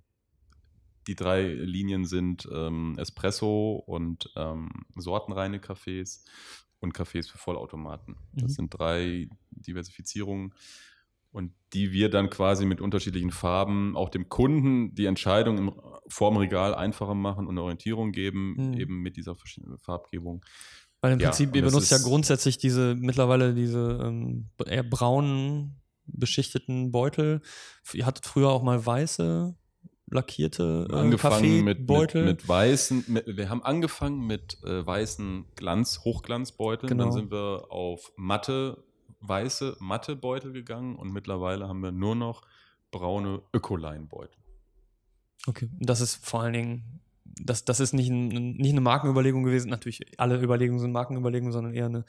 die drei Linien sind ähm, Espresso und ähm, sortenreine Cafés und Cafés für Vollautomaten. Das Mhm. sind drei Diversifizierungen. Und die wir dann quasi mit unterschiedlichen Farben auch dem Kunden die Entscheidung im, vorm Regal einfacher machen und eine Orientierung geben, Mhm. eben mit dieser verschiedenen Farbgebung. Weil im Prinzip, ihr das benutzt ja grundsätzlich diese, mittlerweile diese ähm, eher braunen, beschichteten Beutel. Ihr hattet früher auch mal weiße, lackierte äh, angefangen mit, mit, mit weißen, mit, wir haben angefangen mit äh, weißen Glanz, Hochglanzbeuteln, Genau. dann sind wir auf matte, weiße, matte Beutel gegangen und mittlerweile haben wir nur noch braune Ökoline-Beutel. Okay, das ist vor allen Dingen, das, das ist nicht, ein, nicht eine Markenüberlegung gewesen. Natürlich, alle Überlegungen sind Markenüberlegungen, sondern eher eine,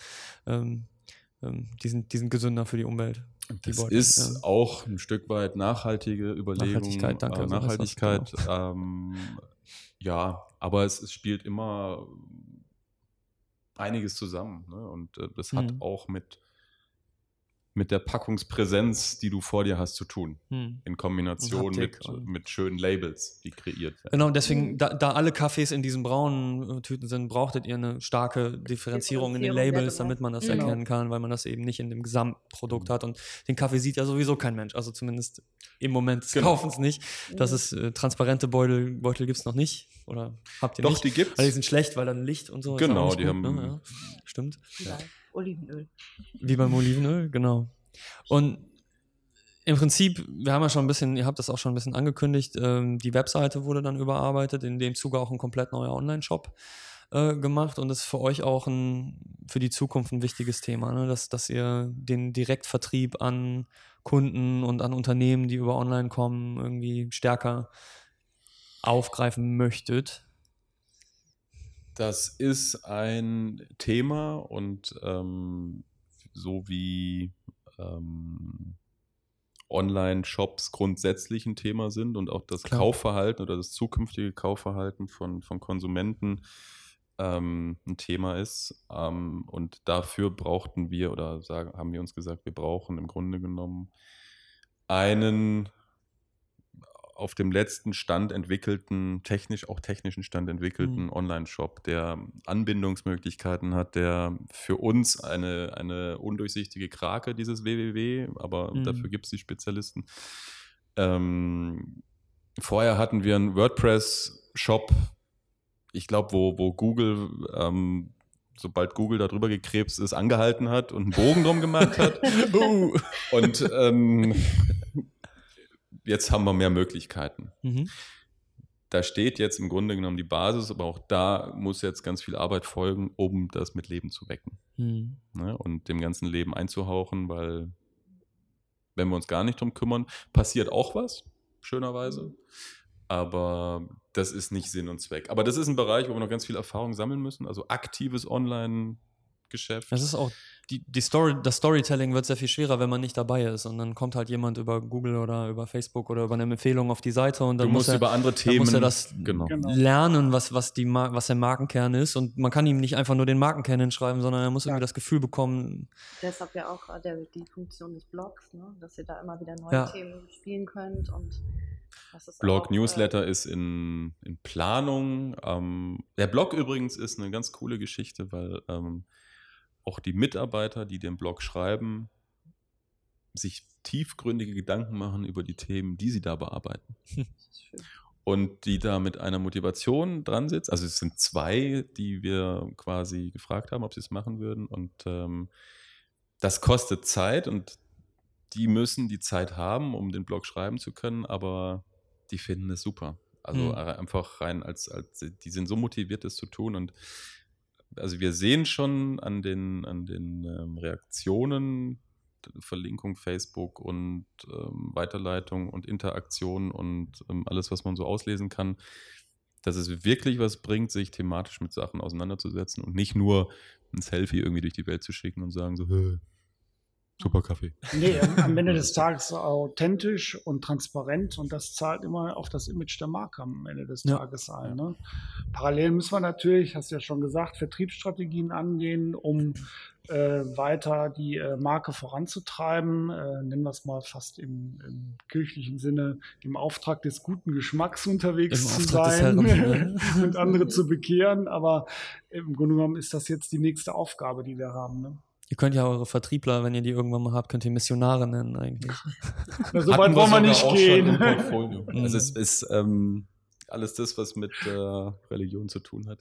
ähm, ähm, die, sind, die sind gesünder für die Umwelt. Das Beutel, ist ja. auch ein Stück weit nachhaltige Überlegung. Nachhaltigkeit, danke, Äh, Nachhaltigkeit, ähm, ja, aber es, es spielt immer einiges zusammen. Ne? Und äh, das hat Mhm. auch mit, mit der Packungspräsenz, die du vor dir hast, zu tun. Hm. In Kombination mit, mit schönen Labels, die kreiert werden. Genau, deswegen, da, da alle Kaffees in diesen braunen äh, Tüten sind, brauchtet ihr eine starke Differenzierung in den Labels, damit man das Genau. erkennen kann, weil man das eben nicht in dem Gesamtprodukt hat. Und den Kaffee sieht ja sowieso kein Mensch, also zumindest im Moment des Genau. Kaufens nicht. Das ist äh, transparente Beutel, Beutel gibt es noch nicht. Oder habt ihr Doch, nicht? die gibt's. Weil die sind schlecht, weil dann Licht und so. Genau, die haben- Ne? Ja, stimmt. Ja. Olivenöl. Wie beim Olivenöl, genau. Und im Prinzip, wir haben ja schon ein bisschen, ihr habt das auch schon ein bisschen angekündigt, ähm, die Webseite wurde dann überarbeitet, in dem Zuge auch ein komplett neuer Online-Shop äh, gemacht und das ist für euch auch ein, für die Zukunft ein wichtiges Thema, ne? dass, dass ihr den Direktvertrieb an Kunden und an Unternehmen, die über Online kommen, irgendwie stärker aufgreifen möchtet. Das ist ein Thema und ähm, so wie ähm, Online-Shops grundsätzlich ein Thema sind und auch das Klar. Kaufverhalten oder das zukünftige Kaufverhalten von, von Konsumenten ähm, ein Thema ist. Ähm, und dafür brauchten wir oder sagen, haben wir uns gesagt, wir brauchen im Grunde genommen einen auf dem letzten Stand entwickelten, technisch, auch technischen Stand entwickelten Mhm. Online-Shop, der Anbindungsmöglichkeiten hat, der für uns eine, eine undurchsichtige Krake, dieses www, aber Mhm. dafür gibt es die Spezialisten. Ähm, vorher hatten wir einen WordPress-Shop, ich glaube, wo, wo Google, ähm, sobald Google darüber gekrebst ist, angehalten hat und einen Bogen drum gemacht hat. [LAUGHS] Und ähm, jetzt haben wir mehr Möglichkeiten. Mhm. Da steht jetzt im Grunde genommen die Basis, aber auch da muss jetzt ganz viel Arbeit folgen, um das mit Leben zu wecken Mhm. ne? und dem ganzen Leben einzuhauchen, weil wenn wir uns gar nicht drum kümmern, passiert auch was, schönerweise. Aber das ist nicht Sinn und Zweck. Aber das ist ein Bereich, wo wir noch ganz viel Erfahrung sammeln müssen. Also aktives Online-Geschäft. Das ist auch, die, die Story, das Storytelling wird sehr viel schwerer, wenn man nicht dabei ist. Und dann kommt halt jemand über Google oder über Facebook oder über eine Empfehlung auf die Seite und dann Du muss musst er, über andere Themen. muss er das genau. Genau. lernen, was, was, die, was der Markenkern ist. Und man kann ihm nicht einfach nur den Markenkern hinschreiben, sondern er muss irgendwie Ja. das Gefühl bekommen, Deshalb ja auch äh, der, die Funktion des Blogs, ne? dass ihr da immer wieder neue Ja. Themen spielen könnt. Und das ist Blog auch, äh, Newsletter ist in, in Planung. Ähm, der Blog übrigens ist eine ganz coole Geschichte, weil ähm, auch die Mitarbeiter, die den Blog schreiben, sich tiefgründige Gedanken machen über die Themen, die sie da bearbeiten. [LAUGHS] Und die da mit einer Motivation dran sitzen. Also es sind zwei, die wir quasi gefragt haben, ob sie es machen würden. Und ähm, das kostet Zeit und die müssen die Zeit haben, um den Blog schreiben zu können, aber die finden es super. Also Mhm. einfach rein als, als, die sind so motiviert, das zu tun. Und also wir sehen schon an den, an den ähm, Reaktionen, Verlinkung Facebook und ähm, Weiterleitung und Interaktion und ähm, alles, was man so auslesen kann, dass es wirklich was bringt, sich thematisch mit Sachen auseinanderzusetzen und nicht nur ein Selfie irgendwie durch die Welt zu schicken und sagen so, "Hä, super Kaffee. Nee, am- Ende des Tages authentisch und transparent und das zahlt immer auf das Image der Marke am Ende des Ja. Tages ein. Ne? Parallel müssen wir natürlich, hast du ja schon gesagt, Vertriebsstrategien angehen, um äh, weiter die äh, Marke voranzutreiben. Äh, nennen wir es mal fast im, im kirchlichen Sinne, im Auftrag des guten Geschmacks unterwegs Im zu Auftrag sein ne? [LAUGHS] und andere zu bekehren. Aber im Grunde genommen ist das jetzt die nächste Aufgabe, die wir haben. Ne? Ihr könnt ja eure Vertriebler, wenn ihr die irgendwann mal habt, könnt ihr Missionare nennen eigentlich. [LAUGHS] Na, so weit wollen wir nicht gehen. Mhm. [LAUGHS] Also es ist ähm, alles das, was mit äh, Religion zu tun hat.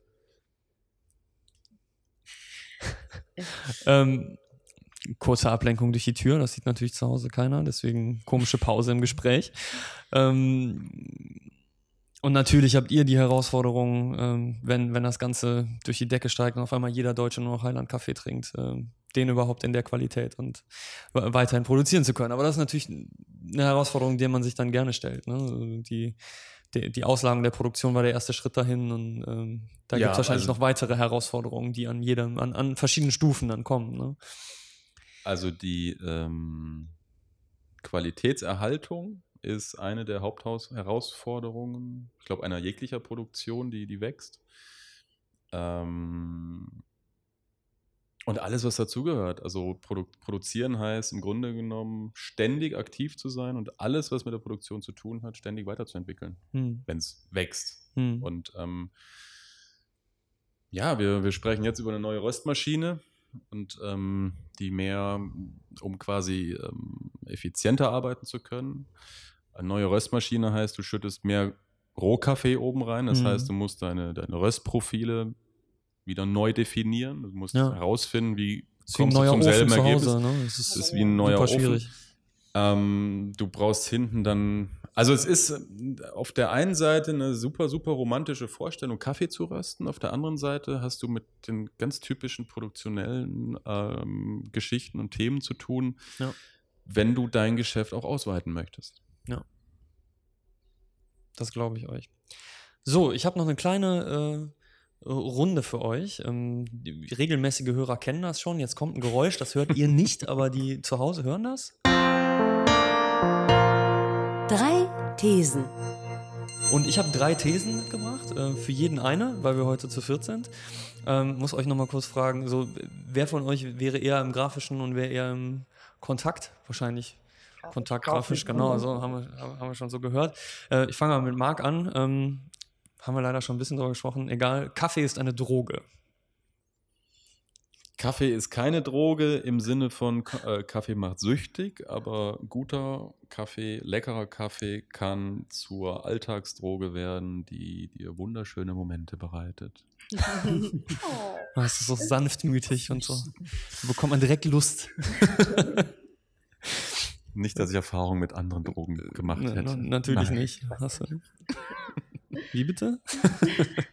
Ähm, kurze Ablenkung durch die Tür, das sieht natürlich zu Hause keiner, deswegen komische Pause im Gespräch. Ähm, und natürlich habt ihr die Herausforderung, ähm, wenn, wenn das Ganze durch die Decke steigt und auf einmal jeder Deutsche nur noch Highland Kaffee trinkt, ähm, den überhaupt in der Qualität und we- weiterhin produzieren zu können. Aber das ist natürlich eine Herausforderung, der man sich dann gerne stellt. Ne? Also Die, die, die Auslagen der Produktion war der erste Schritt dahin und ähm, da Ja, gibt es wahrscheinlich also- noch weitere Herausforderungen, die an jedem, an, an verschiedenen Stufen dann kommen. Ne? Also die ähm, Qualitätserhaltung ist eine der Hauptherausforderungen, ich glaube, einer jeglicher Produktion, die, die wächst. Ähm, Und alles, was dazugehört. Also produ produzieren heißt im Grunde genommen ständig aktiv zu sein und alles, was mit der Produktion zu tun hat, ständig weiterzuentwickeln, Hm. wenn es wächst. Hm. Und ähm, ja, wir, wir sprechen jetzt über eine neue Röstmaschine und ähm, die mehr, um quasi ähm, effizienter arbeiten zu können. Eine neue Röstmaschine heißt, du schüttest mehr Rohkaffee oben rein. Das Mhm. heißt, du musst deine, deine Röstprofile wieder neu definieren. Du musst Ja. herausfinden, wie Ist wie kommst du neuer zum Ofen selben zu Ergebnis. Hause. Ne? Das ist, ist wie ein neuer Ofen. schwierig. Ähm, du brauchst hinten dann, also es ist auf der einen Seite eine super, super romantische Vorstellung, Kaffee zu rösten. Auf der anderen Seite hast du mit den ganz typischen produktionellen ähm, Geschichten und Themen zu tun, Ja. wenn du dein Geschäft auch ausweiten möchtest. Das glaube ich euch. So, ich habe noch eine kleine äh, Runde für euch. Ähm, die regelmäßige Hörer kennen das schon. Jetzt kommt ein Geräusch, das hört ihr nicht, aber die zu Hause hören das. Drei Thesen. Und ich habe drei Thesen mitgebracht, äh, für jeden eine, weil wir heute zu viert sind. Ähm, muss euch nochmal kurz fragen, so, wer von euch wäre eher im Grafischen und wer eher im Kontakt? Wahrscheinlich Kontakt grafisch, genau, so haben wir, haben wir schon so gehört. Äh, ich fange mal mit Marc an. Ähm, haben wir leider schon ein bisschen drüber gesprochen. Egal, Kaffee ist eine Droge. Kaffee ist keine Droge im Sinne von äh, Kaffee macht süchtig, aber guter Kaffee, leckerer Kaffee kann zur Alltagsdroge werden, die dir wunderschöne Momente bereitet. [LAUGHS] Es ist so sanftmütig und so. Da bekommt man direkt Lust. [LAUGHS] Nicht, dass ich Erfahrung mit anderen Drogen gemacht hätte. na- natürlich Nein. nicht. [LAUGHS] Wie bitte?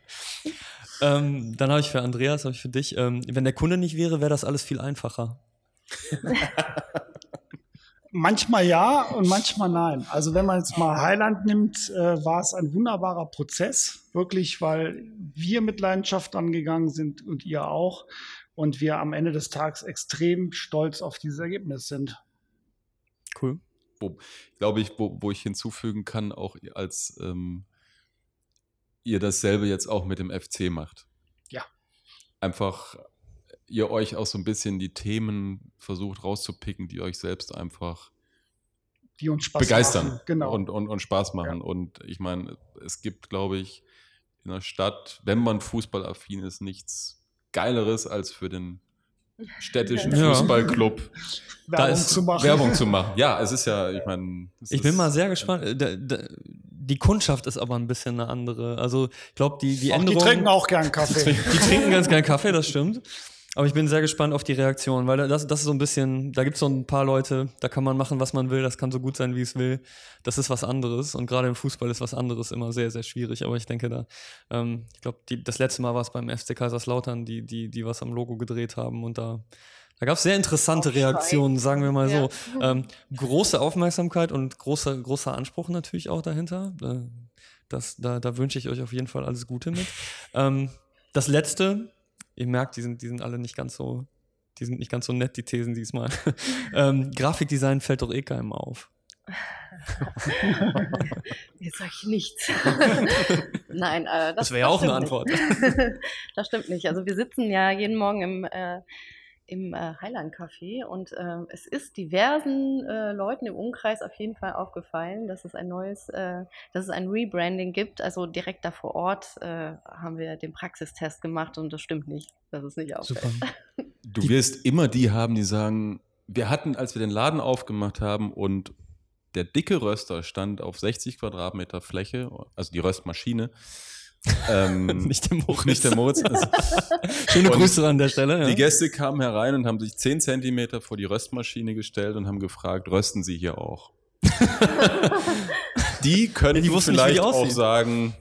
[LAUGHS] ähm, dann habe ich für Andreas, habe ich für dich. Ähm, wenn der Kunde nicht wäre, wäre das alles viel einfacher. [LAUGHS] Manchmal ja und manchmal nein. Also wenn man jetzt mal Highland nimmt, äh, war es ein wunderbarer Prozess, wirklich, weil wir mit Leidenschaft angegangen sind und ihr auch. Und wir am Ende des Tages extrem stolz auf dieses Ergebnis sind. Cool. wo, glaube ich, wo, wo ich hinzufügen kann, auch als ähm, ihr dasselbe jetzt auch mit dem FC macht. Ja. Einfach ihr euch auch so ein bisschen die Themen versucht rauszupicken, die euch selbst einfach Die uns Spaß begeistern machen. Genau. und, und, und Spaß machen. Und ich meine, es gibt, glaube ich, in der Stadt, wenn man fußballaffin ist, nichts Geileres als für den städtischen Ja. Fußballclub [LAUGHS] da Werbung ist zu machen. Werbung zu [LAUGHS] machen. Ja, es ist ja, ich meine. Ich bin mal sehr gespannt. Da- da- Die Kundschaft ist aber ein bisschen eine andere. Also ich glaube, die, die Auch die Änderungen. trinken auch gern Kaffee. [LAUGHS] Die trinken ganz gern Kaffee, das stimmt. Aber ich bin sehr gespannt auf die Reaktion, weil das, das ist so ein bisschen, da gibt es so ein paar Leute, da kann man machen, was man will, das kann so gut sein, wie es will. Das ist was anderes und gerade im Fußball ist was anderes immer sehr, sehr schwierig. Aber ich denke da, ähm, ich glaube, das letzte Mal war es beim FC Kaiserslautern, die, die, die was am Logo gedreht haben und da, da gab es sehr interessante Aufschrei. Reaktionen, sagen wir mal Ja. so. Ähm, große Aufmerksamkeit und großer, großer Anspruch natürlich auch dahinter. Äh, das, da, da wünsche ich euch auf jeden Fall alles Gute mit. Ähm, das letzte, ihr merkt, die sind, die sind alle nicht ganz so, die sind nicht ganz so nett, die Thesen diesmal. [LAUGHS] ähm, Grafikdesign fällt doch eh keinem auf. [LAUGHS] Jetzt sage ich nichts. [LAUGHS] Nein, äh, das, Das wäre ja auch eine Antwort. Das stimmt nicht. Also wir sitzen ja jeden Morgen im, äh, im äh, Highland Café und äh, es ist diversen äh, Leuten im Umkreis auf jeden Fall aufgefallen, dass es ein neues, äh, dass es ein Rebranding gibt. Also direkt da vor Ort äh, haben wir den Praxistest gemacht und das stimmt nicht. Das ist nicht auffällt. Super. [LAUGHS] Du wirst immer die haben, die sagen, wir hatten, als wir den Laden aufgemacht haben und der dicke Röster stand auf 60 Quadratmeter Fläche, also die Röstmaschine. Ähm, [LAUGHS] Nicht der Moritz. Nicht der Moritz. [LAUGHS] Also, Schöne Und Grüße an der Stelle. Ja. Die Gäste kamen herein und haben sich 10 Zentimeter vor die Röstmaschine gestellt und haben gefragt, rösten Sie hier auch? [LAUGHS] die können Ja, die die vielleicht auch sagen,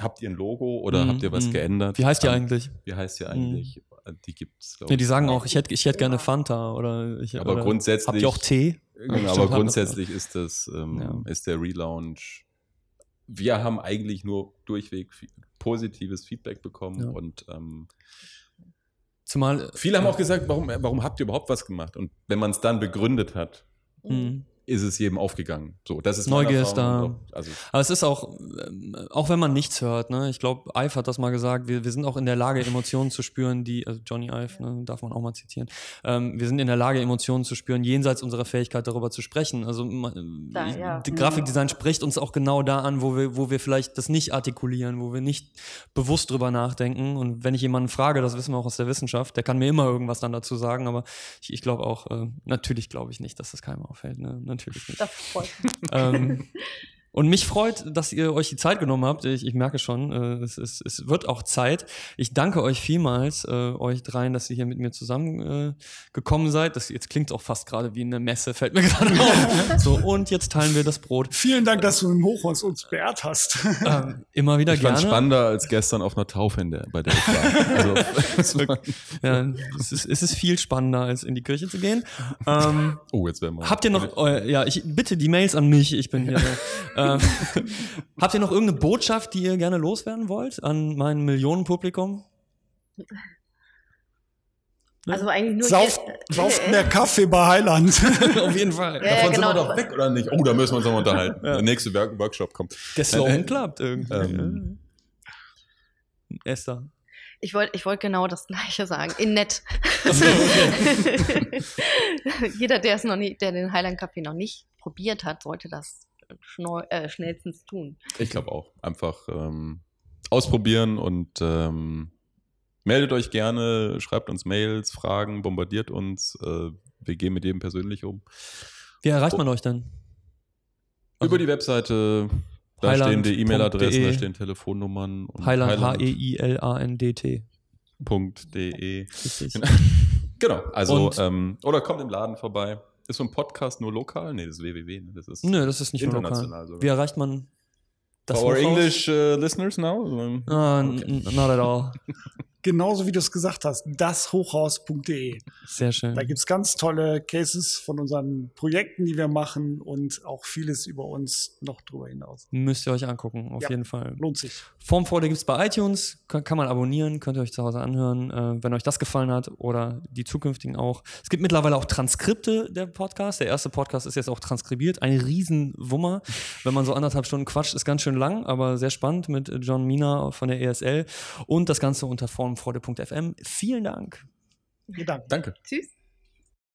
habt ihr ein Logo oder Mhm, habt ihr was mhm. geändert? Wie heißt die Ähm, eigentlich? Wie heißt die eigentlich? Die gibt es, glaube Nee, die sagen auch, ich hätte ich hätte gerne Fanta oder ich Aber oder grundsätzlich- Habt ihr auch Tee? Genau, aber grundsätzlich ist das ähm, Ja. ist der Relaunch. Wir haben eigentlich nur durchweg positives Feedback bekommen Ja. und ähm, Zumal viele haben auch gesagt, warum, warum habt ihr überhaupt was gemacht? Und wenn man es dann begründet hat, Mhm. Ist es jedem aufgegangen. So, das ist Neugier ist da. Also, Aber es ist auch, ähm, auch wenn man nichts hört, ne? ich glaube, Ive hat das mal gesagt, wir, wir sind auch in der Lage, Emotionen zu spüren, die, also Johnny Ive, ne, darf man auch mal zitieren, ähm, wir sind in der Lage, Emotionen zu spüren, jenseits unserer Fähigkeit, darüber zu sprechen. Also man, Da, ich- ja. die Grafikdesign spricht uns auch genau da an, wo wir, wo wir vielleicht das nicht artikulieren, wo wir nicht bewusst drüber nachdenken. Und wenn ich jemanden frage, das wissen wir auch aus der Wissenschaft, der kann mir immer irgendwas dann dazu sagen, aber ich, ich glaube auch, äh, natürlich glaube ich nicht, dass das keinem auffällt. Ne? Natürlich nicht. Das freut mich. ähm, [LAUGHS] und mich freut, dass ihr euch die Zeit genommen habt. Ich, ich merke schon, äh, es, es, es wird auch Zeit. Ich danke euch vielmals, äh, euch dreien, dass ihr hier mit mir zusammengekommen äh, gekommen seid. Das jetzt klingt auch fast gerade wie eine Messe, fällt mir [LAUGHS] gerade auf. So, und jetzt teilen wir das Brot. Vielen Dank, dass du im Hochhaus uns beehrt hast. Ähm, immer wieder ich fand gerne. spannender als gestern auf einer Taufe, in der, bei der ich war. Also, [LAUGHS] Ja, es, ist, es ist viel spannender, als in die Kirche zu gehen. Ähm, oh, jetzt werden wir. Habt ihr noch, äh, ja, ich bitte die Mails an mich, ich bin hier. [LAUGHS] ähm, [LAUGHS] habt ihr noch irgendeine Botschaft, die ihr gerne loswerden wollt an mein Millionenpublikum? Also eigentlich nur Sauft, ihr- sauft [LAUGHS] mehr Kaffee bei Heiland. [LAUGHS] Auf jeden Fall. Ja, Davon genau. sind wir doch weg, oder nicht? Oh, da müssen wir uns noch mal unterhalten. Der nächste Work Workshop kommt. Der Slogan Äh, klappt irgendwie. ähm, Esther. Ich wollte ich wollt genau das Gleiche sagen. In nett. Jeder, der es noch nie, der den Highland Kaffee noch nicht probiert hat, sollte das äh, schnellstens tun. Ich glaube auch. Einfach ähm, ausprobieren und ähm, meldet euch gerne, schreibt uns Mails, Fragen, bombardiert uns. Äh, wir gehen mit jedem persönlich um. Wie erreicht man euch denn? Also Über die Webseite, da Highland stehen die E-Mail-Adressen, de. da stehen Telefonnummern. und E Highland H-E-I-L-A-N-D-T. Punkt .de. [LAUGHS] Genau, also, Und- ähm, oder kommt im Laden vorbei. Ist so ein Podcast nur lokal? Nee, das ist www. ne? Das ist Nö, das ist nicht nur international lokal. sogar. Wie erreicht man das For? English uh, listeners now? Ah, n- n- not at all. [LAUGHS] Genauso wie du es gesagt hast, dashochhaus.de. Sehr schön. Da gibt es ganz tolle Cases von unseren Projekten, die wir machen und auch vieles über uns noch drüber hinaus. Müsst ihr euch angucken, auf Ja. jeden Fall. Lohnt sich. Formfreude gibt es bei iTunes, kann, kann man abonnieren, könnt ihr euch zu Hause anhören, äh, wenn euch das gefallen hat oder die zukünftigen auch. Es gibt mittlerweile auch Transkripte der Podcast. Der erste Podcast ist jetzt auch transkribiert. Ein Riesenwummer. Wenn man so anderthalb Stunden quatscht, ist ganz schön lang, aber sehr spannend mit John Mina von der ESL und das Ganze unter formfreude.fm. Vielen Dank. Vielen Dank. Danke. Tschüss.